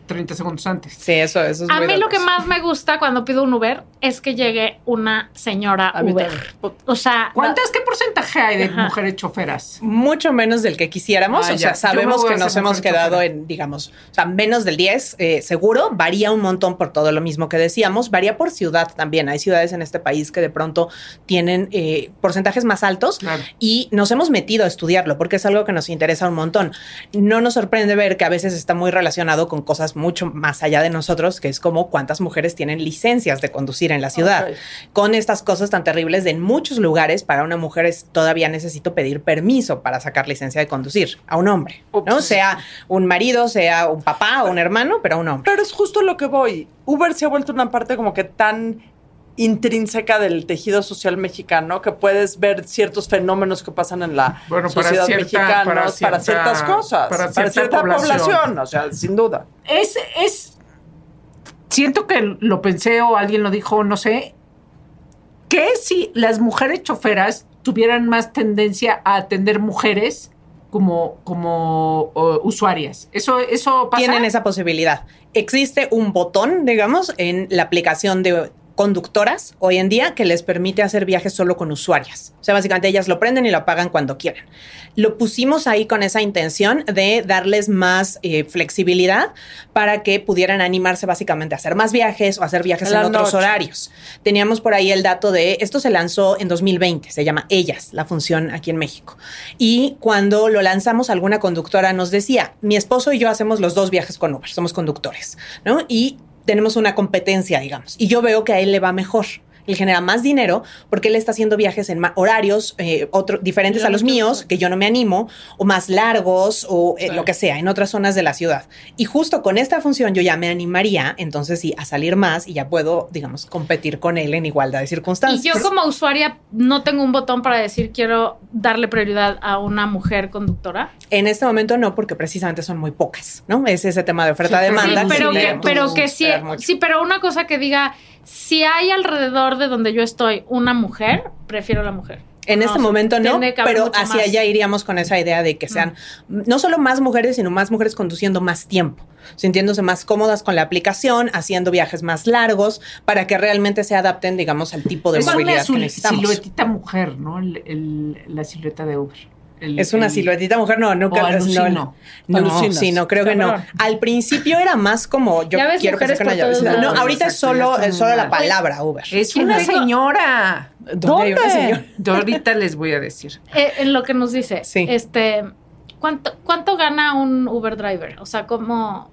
30 segundos antes. Sí, eso, eso es A muy mí lo que más me gusta cuando pido un Uber es que llegue una señora A Uber. O sea, ¿Cuántas, qué porcentaje hay de Ajá. mujeres choferas? Mucho menos del que quisiéramos. Ah, o ya. sea, sabemos que nos hemos quedado chofera. en, digamos, o sea, menos del 10, eh, seguro. Varía un montón por todo lo mismo que decíamos. Varía por ciudad también. Hay ciudades en este país que de pronto tienen eh, porcentajes más altos. Claro. Y nos hemos metido a estudiarlo porque es algo que nos interesa un montón. No nos sorprende ver que a veces está muy relacionado con cosas mucho más allá de nosotros, que es como cuántas mujeres tienen licencias de conducir en la ciudad. Con estas cosas tan terribles de en muchos lugares para una mujer es todavía necesito pedir permiso para sacar licencia de conducir a un hombre, ¿no? Sea un marido, sea un papá o un hermano, pero a un hombre. Pero es justo lo que voy. Uber se ha vuelto una parte como que tan intrínseca del tejido social mexicano que puedes ver ciertos fenómenos que pasan en la Bueno, sociedad cierta- mexicana para para, cierta- ciertas cosas, para para, cierta cierta población. población. o sea, sin duda. Es, es. Siento que lo pensé o alguien lo dijo, no sé. ¿Qué si las mujeres choferas tuvieran más tendencia a atender mujeres como, como usuarias? ¿Eso, eso pasa? Tienen esa posibilidad. Existe un botón, digamos, en la aplicación de conductoras hoy en día que les permite hacer viajes solo con usuarias. O sea, básicamente ellas lo prenden y lo apagan cuando quieran. Lo pusimos ahí con esa intención de darles más eh, flexibilidad para que pudieran animarse básicamente a hacer más viajes o hacer viajes En en, la otros horarios. Teníamos por ahí el dato de, esto se lanzó en 2020, se llama Ellas, la función aquí en México. Y cuando lo lanzamos, alguna conductora nos decía, mi esposo y yo hacemos los dos viajes con Uber, somos conductores, ¿no? Y tenemos una competencia, digamos, y yo veo que a él le va mejor. Él genera más dinero porque él está haciendo viajes en horarios eh, otro- diferentes a los míos, que yo no me animo, o más largos, o eh, lo que sea, en otras zonas de la ciudad. Y justo con esta función yo ya me animaría, entonces sí, a salir más y ya puedo, digamos, competir con él en igualdad de y circunstancias. yo como usuaria no tengo un botón para decir quiero darle prioridad a una mujer conductora. En este momento no, porque precisamente son muy pocas, ¿no? Es ese tema de Sí, oferta-demanda. pero, que pero que sí, sí, pero una cosa que diga, si hay alrededor de donde yo estoy una mujer, prefiero la mujer. En No, este o sea, momento no, pero hacia más. allá iríamos con esa idea de que sean no solo más mujeres, sino más mujeres conduciendo más tiempo, sintiéndose más cómodas con la aplicación, haciendo viajes más largos, para que realmente se adapten, digamos, al tipo de es una movilidad que necesitamos. siluetita mujer, ¿no? El- el- la silueta de Uber. El- Es una el- siluetita mujer, no, nunca. O alucino. no, no, sí, no, creo que no. Al principio era más como yo Ya ves quiero que mujeres saquen una por todos llave. No, ahorita es solo, es solo la palabra Uber. Es ¿Quién una señora. ¿Dónde ¿Dónde? Yo ahorita les voy a decir. Eh, en lo que nos dice, Sí. este, ¿cuánto, ¿cuánto gana un Uber driver? O sea, ¿cómo,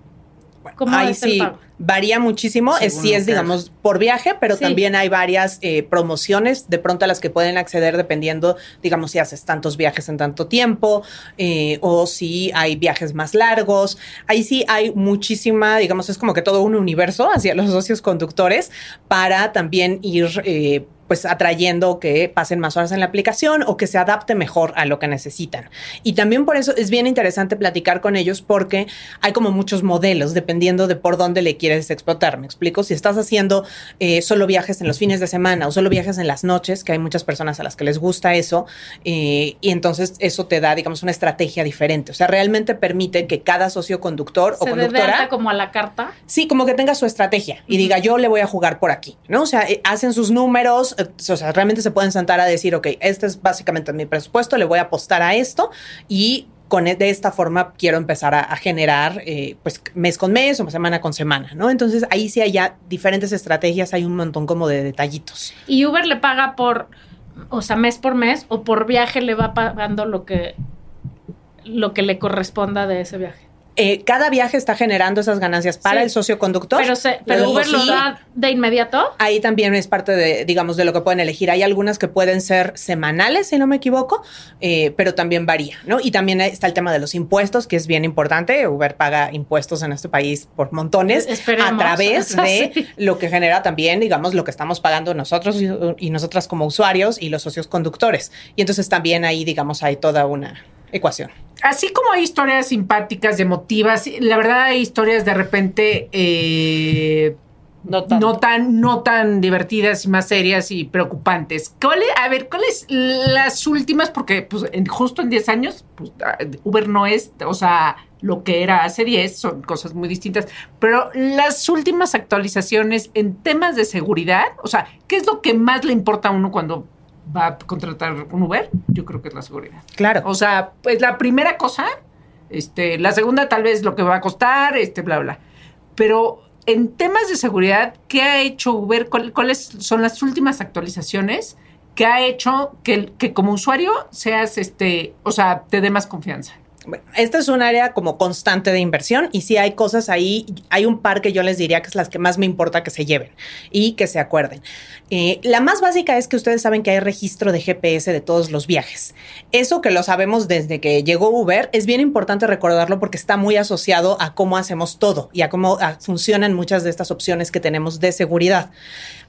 cómo Ahí es el sí pago? varía muchísimo. Es, sí es, digamos, por viaje, pero Sí. también hay varias eh, promociones de pronto a las que pueden acceder dependiendo, digamos, si haces tantos viajes en tanto tiempo eh, o si hay viajes más largos. Ahí sí hay muchísima, digamos, es como que todo un universo hacia los socios conductores para también ir... eh, pues atrayendo que pasen más horas en la aplicación o que se adapte mejor a lo que necesitan. Y también por eso es bien interesante platicar con ellos porque hay como muchos modelos dependiendo de por dónde le quieres explotar. Me explico, si estás haciendo eh, solo viajes en los fines de semana o solo viajes en las noches, que hay muchas personas a las que les gusta eso, eh, y entonces eso te da, digamos, una estrategia diferente. O sea, realmente permite que cada socio conductor o ¿Se dé de conductora... alta como a la carta? Sí, como que tenga su estrategia y diga, yo le voy a jugar por aquí, ¿no? O sea, eh, hacen sus números, eh, o sea, realmente se pueden sentar a decir, ok, este es básicamente mi presupuesto, le voy a apostar a esto y con e- de esta forma quiero empezar a, generar, eh, pues, mes con mes o semana con semana, ¿no? Entonces, ahí sí hay ya diferentes estrategias, hay un montón como de detallitos. Y Uber le paga por, o sea, mes por mes, o por viaje le va pagando lo que, lo que le corresponda de ese viaje. Eh, cada viaje está generando esas ganancias para Sí. el socio conductor. Pero, se, pero Uber lo da de inmediato. Ahí también es parte de, digamos, de lo que pueden elegir. Hay algunas que pueden ser semanales, si no me equivoco, eh, pero también varía, ¿no? Y también está el tema de los impuestos, que es bien importante. Uber paga impuestos en este país por montones Esperemos. a través de Sí. lo que genera también, digamos, lo que estamos pagando nosotros y, y nosotras como usuarios y los socios conductores. Y entonces también ahí, digamos, hay toda una ecuación. Así como hay historias simpáticas, emotivas, la verdad hay historias de repente eh, No tanto. no tan, no tan divertidas y más serias y preocupantes. ¿Cuál es- a ver, ¿cuáles las últimas? Porque pues, en- justo en 10 años, pues, ah, Uber no es, o sea, lo que era hace 10, son cosas muy distintas. Pero las últimas actualizaciones en temas de seguridad, o sea, ¿qué es lo que más le importa a uno cuando va a contratar un Uber? Yo creo que es la seguridad. Claro. O sea, pues la primera cosa, este, la segunda tal vez lo que va a costar, este, bla, bla. Pero en temas de seguridad, ¿qué ha hecho Uber? ¿Cuál- ¿Cuáles son las últimas actualizaciones que ha hecho que, que como usuario seas, este, o sea, te dé más confianza? Esta es un área como constante de inversión y si hay cosas ahí, hay un par que yo les diría que es las que más me importa que se lleven y que se acuerden. Eh, la más básica es que ustedes saben que hay registro de GPS de todos los viajes. Eso que lo sabemos desde que llegó Uber, es bien importante recordarlo porque está muy asociado a cómo hacemos todo y a cómo funcionan muchas de estas opciones que tenemos de seguridad.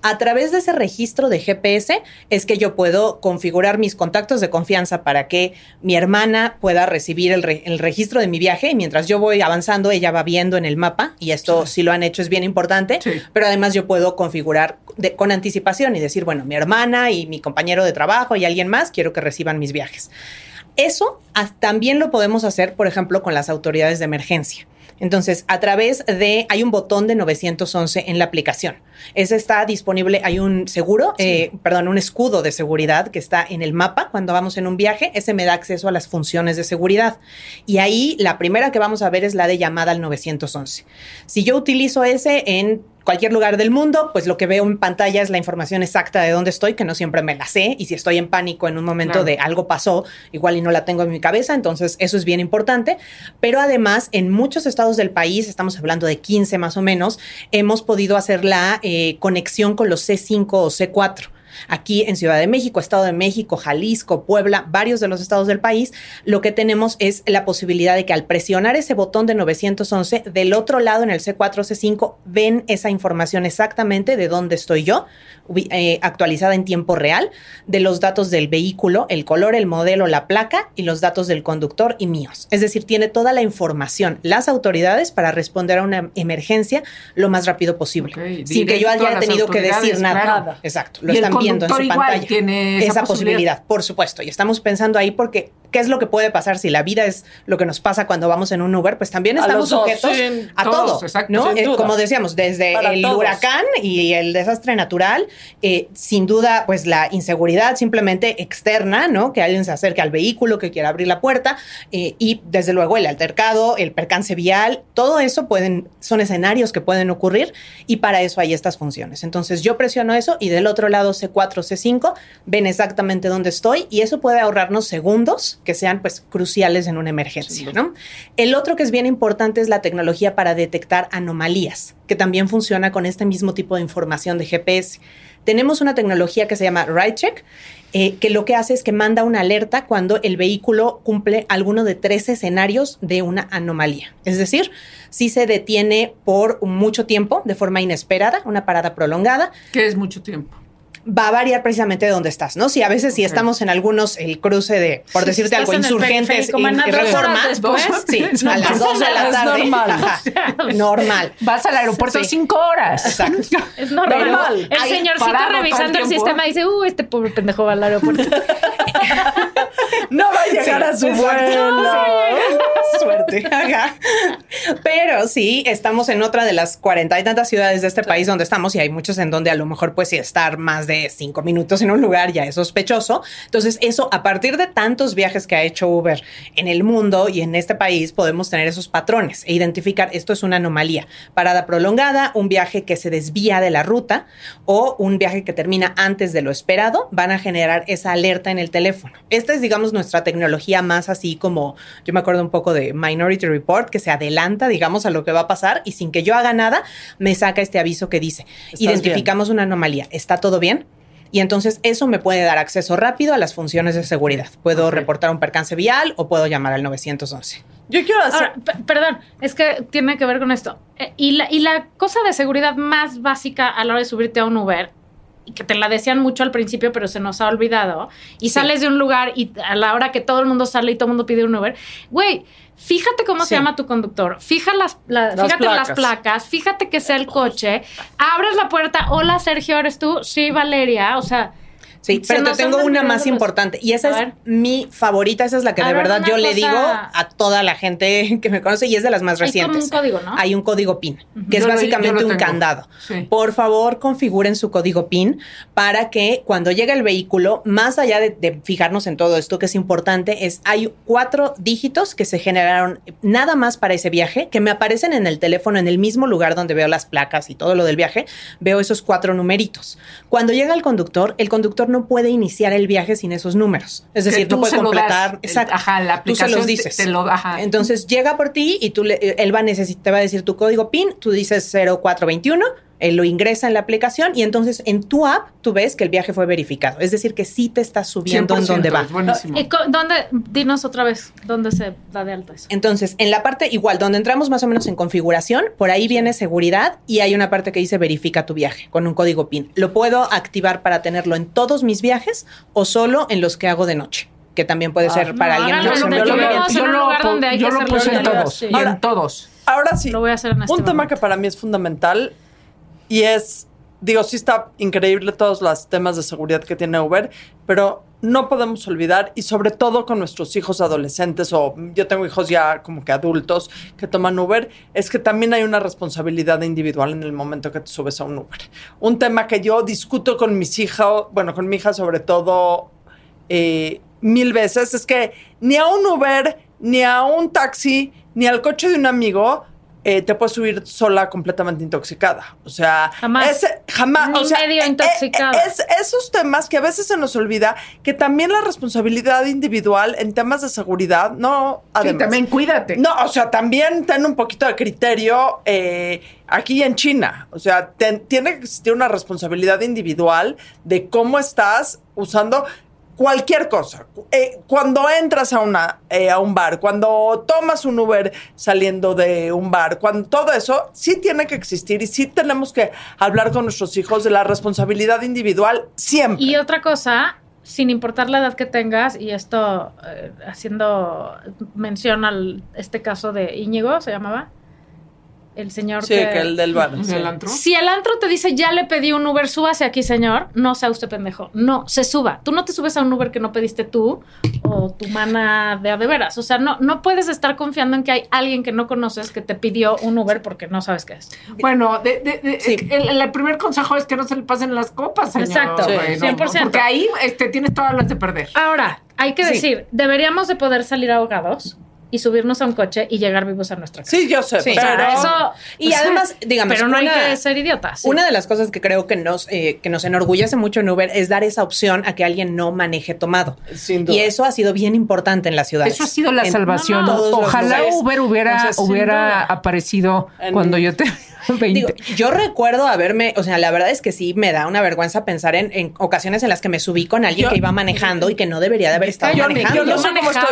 A través de ese registro de GPS es que yo puedo configurar mis contactos de confianza para que mi hermana pueda recibir el, re- el registro de mi viaje y mientras yo voy avanzando, ella va viendo en el mapa y esto si lo han hecho es bien importante, Sí. pero además yo puedo configurar de- con anticipación y decir, bueno, mi hermana y mi compañero de trabajo y alguien más quiero que reciban mis viajes. Eso ah, también lo podemos hacer, por ejemplo, con las autoridades de emergencia. Entonces, a través de, hay un botón de 911 en la aplicación. Ese está disponible, hay un seguro, eh, perdón, un escudo de seguridad que está en el mapa cuando vamos en un viaje. Ese me da acceso a las funciones de seguridad. Y ahí la primera que vamos a ver es la de llamada al 911. Si yo utilizo ese en cualquier lugar del mundo, pues lo que veo en pantalla es la información exacta de dónde estoy, que no siempre me la sé, y si estoy en pánico en un momento Claro. de algo pasó, igual y no la tengo en mi cabeza, entonces eso es bien importante, pero además en muchos estados del país, estamos hablando de 15 más o menos, hemos podido hacer la eh, conexión con los C5 o C4. Aquí en Ciudad de México, Estado de México, Jalisco, Puebla, varios de los estados del país, lo que tenemos es la posibilidad de que al presionar ese botón de 911, del otro lado en el C4, C5, ven esa información exactamente de dónde estoy yo, eh, actualizada en tiempo real, de los datos del vehículo, el color, el modelo, la placa y los datos del conductor y míos. Es decir, tiene toda la información las autoridades para responder a una emergencia lo más rápido posible, sin que yo haya tenido que decir nada. claro. Exacto, lo Y el están viendo en su igual pantalla. tiene esa posibilidad, por supuesto. Y estamos pensando ahí porque, ¿qué es lo que puede pasar si la vida es lo que nos pasa cuando vamos en un Uber? Pues también A estamos dos, sujetos sí, a todos, todo, exacto, ¿no? sin Eh, duda. como decíamos, desde Para el todos. huracán y el desastre natural, eh, sin duda, pues la inseguridad simplemente externa, ¿no? Que alguien se acerque al vehículo, que quiera abrir la puerta, eh, y desde luego el altercado, el percance vial, todo eso pueden, son escenarios que pueden ocurrir y para eso hay estas funciones. Entonces yo presiono eso y del otro lado C4, C5 ven exactamente dónde estoy y eso puede ahorrarnos segundos que sean pues cruciales en una emergencia, ¿no? El otro que es bien importante es la tecnología para detectar anomalías, que también funciona con este mismo tipo de información de GPS. Tenemos una tecnología que se llama RideCheck, eh, que lo que hace es que manda una alerta cuando el vehículo cumple alguno de tres escenarios de una anomalía. Es decir, si se detiene por mucho tiempo de forma inesperada, una parada prolongada, Que es mucho tiempo. Va a variar precisamente de dónde estás, ¿no? Si a veces si estamos en algunos, el cruce de, por decirte algo, insurgentes y, reforma, después. sí, No a las pasa 2 de la tarde, normal. ajá, normal. Vas al aeropuerto Sí. cinco horas. Exacto. Es normal. Normal. El Ahí señorcito revisando el el, sistema dice, uh, este pobre pendejo va al aeropuerto. No va a llegar a su vuelo. Suerte. Ajá. Pero sí, estamos en otra de las cuarenta y tantas ciudades de este país donde estamos y hay muchos en donde a lo mejor pues sí estar más de cinco minutos en un lugar ya es sospechoso. Entonces eso, a partir de tantos viajes que ha hecho Uber en el mundo y en este país, podemos tener esos patrones e identificar esto es una anomalía. Parada prolongada, un viaje que se desvía de la ruta o un viaje que termina antes de lo esperado, van a generar esa alerta en el teléfono. Esta es, digamos, nuestra tecnología más así como, yo me acuerdo un poco de Minority Report, que se adelanta, digamos, a lo que va a pasar y sin que yo haga nada, me saca este aviso que dice, identificamos una anomalía, ¿está todo bien? Y entonces eso me puede dar acceso rápido a las funciones de seguridad. Puedo reportar un percance vial o puedo llamar al 911. Yo quiero hacer. Ahora, perdón, es que tiene que ver con esto. Eh, y, la, y la cosa de seguridad más básica a la hora de subirte a un Uber que te la decían mucho al principio, pero se nos ha olvidado, y sales de un lugar y a la hora que todo el mundo sale y todo el mundo pide un Uber, güey, fíjate cómo se llama tu conductor, fija las, la- Las fíjate las placas. placas, fíjate que sea el coche, abres la puerta, hola Sergio, ¿eres tú? Sí, Valeria, o sea... Sí, pero te tengo una más los- importante y esa A es ver. mi favorita, esa es la que A de ver, verdad yo le cosa- digo a toda la gente que me conoce y es de las más Hay como recientes. un código, ¿no? Hay un código PIN, que es Yo lo- básicamente lo un candado. Sí. Por favor, configuren su código PIN para que cuando llegue el vehículo, más allá de, de fijarnos en todo esto que es importante, es hay cuatro dígitos que se generaron nada más para ese viaje, que me aparecen en el teléfono en el mismo lugar donde veo las placas y todo lo del viaje, veo esos cuatro numeritos. Cuando llega el conductor, el conductor no puede iniciar el viaje sin esos números. Es decir, tú no puede das, completar. el- exacto. ajá, la Tú se aplicación los te- dices. te lo- ajá. Entonces llega por ti y tú le- él va a necesitar, te va a decir tu código PIN, tú dices 0421, él lo ingresa en la aplicación y entonces en tu app tú ves que el viaje fue verificado. Es decir, que sí te estás subiendo en 100%, donde va. es buenísimo. ¿Y co- ¿Dónde? Dinos otra vez, ¿dónde se da de alta eso? Entonces, en la parte igual, donde entramos más o menos en configuración, por ahí viene seguridad y hay una parte que dice verifica tu viaje con un código PIN. Lo puedo activar para tenerlo en todos mis viajes o solo en los que hago de noche, que también puede ser para no, alguien. yo lo- yo puse en todos. sí. Y Ahora- en todos. Ahora sí, Lo voy a hacer en este un tema que para mí es fundamental y es, digo, sí está increíble todos los temas de seguridad que tiene Uber, pero no podemos olvidar, y sobre todo con nuestros hijos adolescentes, o yo tengo hijos ya como que adultos que toman Uber, es que también hay una responsabilidad individual en el momento que te subes a un Uber. Un tema que yo discuto con mis hijas, bueno, con mi hija sobre todo eh, mil veces, es que ni a un Uber, ni a un taxi, ni al coche de un amigo eh, te puedes subir sola completamente intoxicada. O sea, Jamás. ese- jamás. Ni o sea, medio eh, intoxicada. eh, es- esos temas que a veces se nos olvida que también la responsabilidad individual en temas de seguridad, no, Sí, además. también cuídate. No, o sea, también ten un poquito de criterio eh, aquí en China. O sea, ten- tiene que existir una responsabilidad individual de cómo estás usando cualquier cosa. Eh, cuando entras a, una, eh, a un bar, cuando tomas un Uber saliendo de un bar, cuando todo eso sí tiene que existir y sí tenemos que hablar con nuestros hijos de la responsabilidad individual siempre. Y otra cosa, sin importar la edad que tengas, y esto eh, haciendo mención al este caso de Íñigo, se llamaba, el señor sí, que el del bar. ¿En sí. el antro? Si el antro te dice, ya le pedí un Uber, súbase aquí, señor, no sea usted pendejo. No, se suba. Tú no te subes a un Uber que no pediste tú o tu mana de a de veras. O sea, no, no puedes estar confiando en que hay alguien que no conoces que te pidió un Uber porque no sabes qué es. Bueno, de- de- de- Sí. el, el primer consejo es que no se le pasen las copas, señor. Exacto, Sí, güey, 100%. Porque ahí este, tienes todas las de perder. Ahora, hay que Sí. decir, deberíamos de poder salir ahogados y subirnos a un coche y llegar vivos a nuestra casa. Sí, yo sé, Sí. O sea, pero... eso, Y además, digamos, pero no hay que ser idiotas. sí. Una de las cosas que creo que nos, eh, que nos enorgullece mucho en Uber es dar esa opción a que alguien no maneje tomado. Sin duda. Y eso ha sido bien importante en la ciudad. Eso ha sido la salvación. no, no. Ojalá. Uber hubiera, hubiera aparecido En- cuando yo tenía 20. Digo, yo recuerdo haberme, o sea, la verdad es que sí me da una vergüenza pensar en, en ocasiones en las que me subí con alguien Yo- que iba manejando y que no debería de haber estado yo, manejando. yo no Yo sé cómo estoy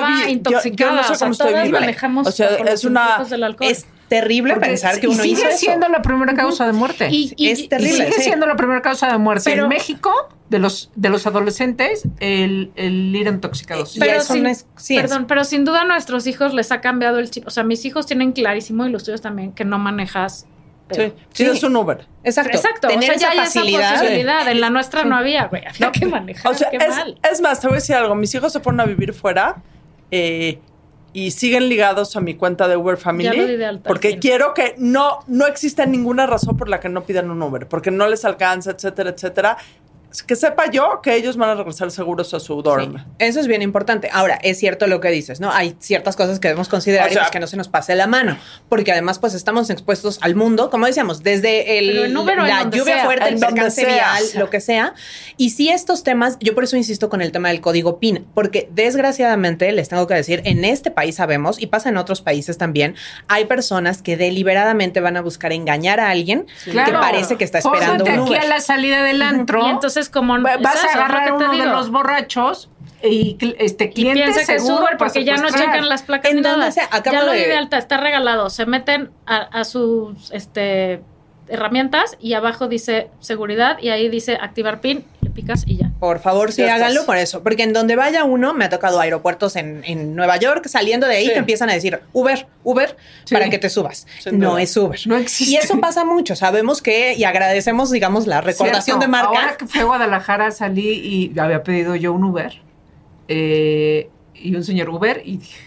yo- no sé cómo estoy manejamos o sea, por es una impulsos del alcohol. Es terrible Porque pensar que uno sigue hizo eso. siendo la primera causa de muerte. Y- y- Es y- Y terrible. sigue sí. siendo la primera causa de muerte. Pero- en México, de los, de los adolescentes, el, el ir intoxicados. Pero eso sin, no es- sí es. perdón, pero sin duda a nuestros hijos les ha cambiado el chip. O sea, mis hijos tienen clarísimo y los tuyos también que no manejas. pero- Sí, sí, es un Uber. Exacto. Exacto, Tener o sea, esa ya hay esa facilidad. En la nuestra no había, güey. Había que manejar, O sea, qué es, mal. es más, te voy a decir algo. Mis hijos se fueron a vivir fuera eh, y siguen ligados a mi cuenta de Uber Family. Ya lo di de alta, al porque quiero que no, no exista ninguna razón por la que no pidan un Uber, porque no les alcanza, etcétera, etcétera. Que sepa yo que ellos van a regresar seguros a su dorm. Sí, eso es bien importante. Ahora, es cierto lo que dices, ¿no? Hay ciertas cosas que debemos considerar O sea- y pues que no se nos pase la mano, porque además pues estamos expuestos al mundo, como decíamos, desde el, en Uber o en la lluvia sea. fuerte, el percance vial, lo que sea. Y sí estos temas, yo por eso insisto con el tema del código PIN, porque desgraciadamente les tengo que decir, en este país sabemos, y pasa en otros países también, hay personas que deliberadamente van a buscar engañar a alguien que Claro. parece que está esperando un aquí Uber. a la salida del antro. Y entonces, como va- es vas eso, a agarrar que a uno de los borrachos y este Y cliente piensa que es seguro Uber para porque ya no checan las placas ni nada. ya lo de- di de alta, está regalado. Se meten a, a sus este herramientas y abajo dice seguridad y ahí dice activar PIN, le picas y ya. Por favor, sí, háganlo estás. por eso. Porque en donde vaya uno, me ha tocado aeropuertos en, en Nueva York, saliendo de ahí Sí. te empiezan a decir Uber, Uber, Sí. para que te subas. No es Uber. No existe. Y eso pasa mucho. Sabemos que, y agradecemos, digamos, la recordación Cierto. de marca. Ahora que fui a Guadalajara salí y había pedido yo un Uber. eh, y un señor Uber y dije,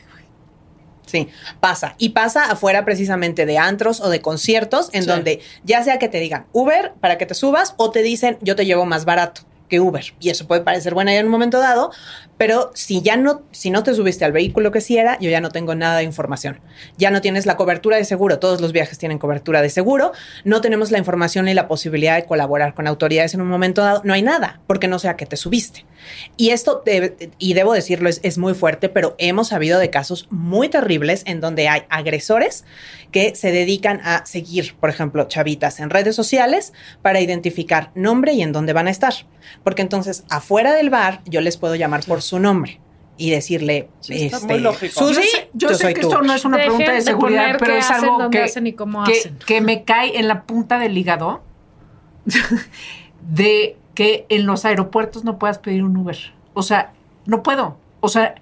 Sí, pasa. Y pasa afuera precisamente de antros o de conciertos, en Sí. donde ya sea que te digan Uber para que te subas o te dicen yo te llevo más barato que Uber. Y eso puede parecer buena idea en un momento dado, pero si ya no, si no te subiste al vehículo que sí era, yo ya no tengo nada de información. Ya no tienes la cobertura de seguro. Todos los viajes tienen cobertura de seguro. No tenemos la información ni la posibilidad de colaborar con autoridades en un momento dado. No hay nada, porque no sé a qué te subiste. Y esto, y debo decirlo, es, es muy fuerte, pero hemos sabido de casos muy terribles en donde hay agresores que se dedican a seguir, por ejemplo, chavitas en redes sociales para identificar nombre y en dónde van a estar. Porque entonces, afuera del bar, yo les puedo llamar por su nombre y decirle, Sí, está este, muy lógico. Susi, yo sé, yo sé soy que tú. esto no es una Dejen pregunta de de seguridad, poner pero qué es hacen, algo dónde que, hacen y cómo que, hacen. que me cae en la punta del hígado de que en los aeropuertos no puedas pedir un Uber. O sea, no puedo. O sea,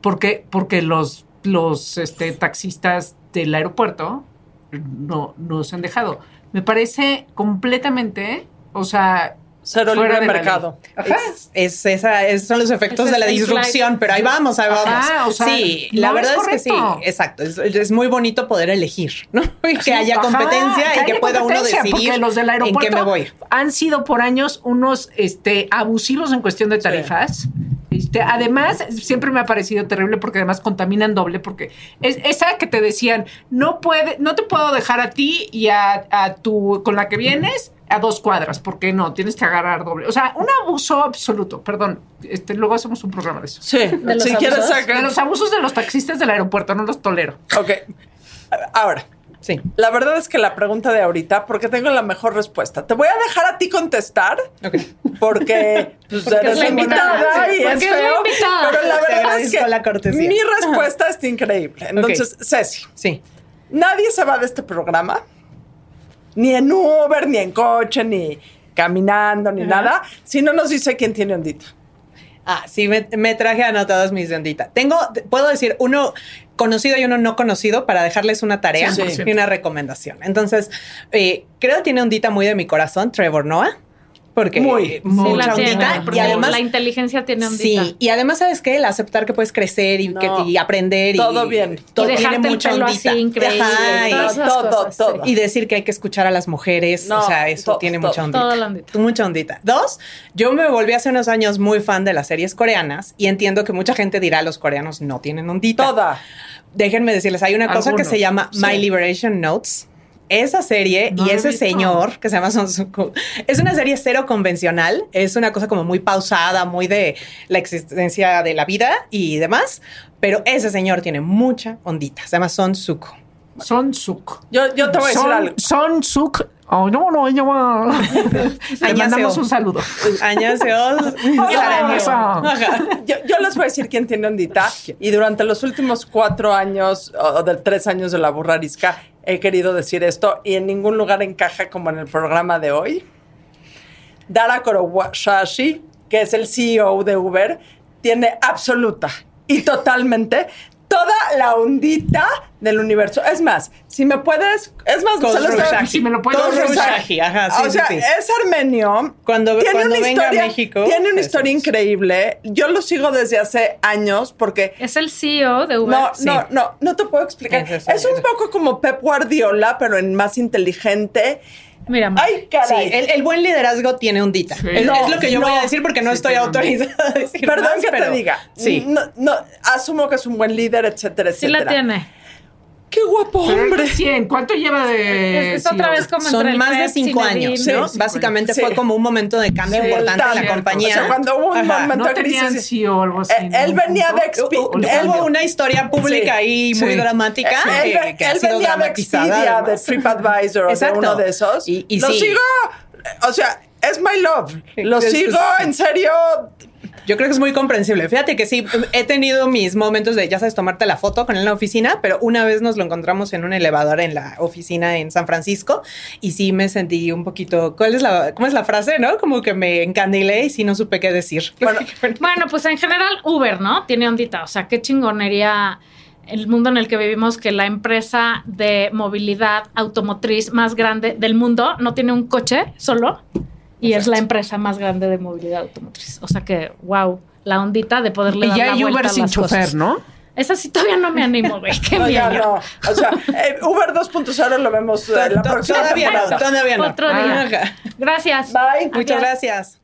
porque, porque los, los este, taxistas del aeropuerto no nos han dejado. Me parece completamente, o sea, Cero libre de mercado. Ajá. Es esa, esos son los efectos Ese de la es disrupción, pero ahí vamos, ahí vamos. Ajá, o sea, sí, no la es verdad es, que sí, exacto. Es, es muy bonito poder elegir, ¿no? Y que haya ajá, competencia y que pueda uno decidir porque los del en qué me voy. han sido por años unos este, abusivos en cuestión de tarifas. Este, además, siempre me ha parecido terrible porque además contaminan doble, porque es esa que te decían, no puede, no te puedo dejar a ti y a, a tu, con la que vienes a dos cuadras, porque no, tienes que agarrar doble. O sea, un abuso absoluto, perdón. Este, luego hacemos un programa de eso. Sí, los si quieres abusos? sacar. De los abusos de los taxistas del aeropuerto, no los tolero. Ok. Ahora, Sí. la verdad es que la pregunta de ahorita, porque tengo la mejor respuesta. Te voy a dejar a ti contestar, Ok. porque pues, Porque eres la invitada invitada, sí, y es porque es la feo. invitada. Pero la verdad es que la cortesía. mi respuesta está increíble. Entonces, Ceci, Sí. nadie se va de este programa, ni en Uber, ni en coche, ni caminando, ni nada, si no nos dice quién tiene ondita. Ah, sí, me, me traje anotados mis de ondita. Tengo, puedo decir, uno conocido y uno no conocido para dejarles una tarea 100%. y una recomendación. Entonces, eh, creo que tiene ondita muy de mi corazón, Trevor Noah. Porque Muy, Sí, mucha la tiene, ondita. porque Y además, la inteligencia tiene ondita. sí, y además, ¿sabes qué? El aceptar que puedes crecer y, No. que, y aprender. Todo y, bien. Todo Y tiene el mucha pelo ondita. así, increíble, Ajá, y- todo, cosas, todo. sí. y decir que hay que escuchar a las mujeres. No, o sea, eso todo, tiene todo. mucha ondita. Toda la ondita. Mucha ondita. Dos, yo me volví hace unos años muy fan de las series coreanas y entiendo que mucha gente dirá los coreanos no tienen ondita. Toda. Déjenme decirles, hay una cosa que se llama sí. My Liberation Notes. Esa serie No y ese visto. señor que se llama Son Suk-ku es una serie cero convencional, es una cosa como muy pausada, muy de la existencia de la vida y demás, pero ese señor tiene mucha ondita, se llama Son Suk. Son Suk. Yo, yo te voy a decir Son, algo. Son Suk. Oh, no, no, ella va. Le mandamos un saludo. Añaseos. Yo, yo les voy a decir quién tiene ondita. Y durante los últimos cuatro años, o de tres años de la burrarisca, he querido decir esto y en ningún lugar encaja como en el programa de hoy. Dara Korowashashi, que es el CEO de Uber, tiene absoluta y totalmente toda la ondita del universo. Es más, si me puedes, es más, se lo estoy- Khosrow-Shahi. Si me lo puedes Khosrow-Shahi, ajá, sí, o sí, sea, sí. es armenio. Cuando- tiene cuando una venga a historia, México, Tiene una historia es. increíble. Yo lo sigo desde hace años porque Es el CEO de Uber. no, sí. no, no, no te puedo explicar. Es Es, un poco como Pep Guardiola, pero en más inteligente. Mira. Ay, Sí, caray. el, el buen liderazgo tiene ondita. Sí. Es, No, es lo que yo no. voy a decir porque no Sí, estoy autorizada a decir Perdón más, que pero- te diga. Sí. No, no, asumo que es un buen líder, etcétera, sí etcétera. la tiene. Qué guapo hombre. es de 100. ¿Cuánto lleva de.? Es, es otra vez como Son más de cinco años, ¿no? sí, Básicamente sí. fue como un momento de cambio Sí, importante en la cierto. compañía. O sea, cuando hubo un Ajá. momento No crisis. CEO algo así. Eh, él venía de Hu- hu- él- Hubo una historia pública Sí. ahí muy Sí. dramática él, que, que ha él sido venía de. Expedia, de. TripAdvisor, o de Exacto. uno de esos. Y- y Lo sí. sigo, o sea, es my love. Lo Es- sigo, es- en serio. Yo creo que es muy comprensible. Fíjate que sí, he tenido mis momentos de, ya sabes, tomarte la foto con él en la oficina, pero una vez nos lo encontramos en un elevador en la oficina en San Francisco y sí me sentí un poquito, ¿cuál es la, cómo es la frase, no? Como que me encandilé y sí no supe qué decir. Bueno, Bueno, pues en general Uber, ¿no? Tiene ondita. O sea, qué chingonería el mundo en el que vivimos que la empresa de movilidad automotriz más grande del mundo no tiene un coche solo y es la empresa más grande de movilidad automotriz. O sea que, wow, la ondita de poderle Y dar ya la hay vuelta Uber a sin las chofer, cosas. ¿no? Esa sí todavía no me animo, güey. Qué no, miedo. no. O sea, eh, Uber 2.0 lo vemos eh, la próxima Todavía no, todavía no. Otro día. Gracias. Bye. Muchas Adiós. gracias.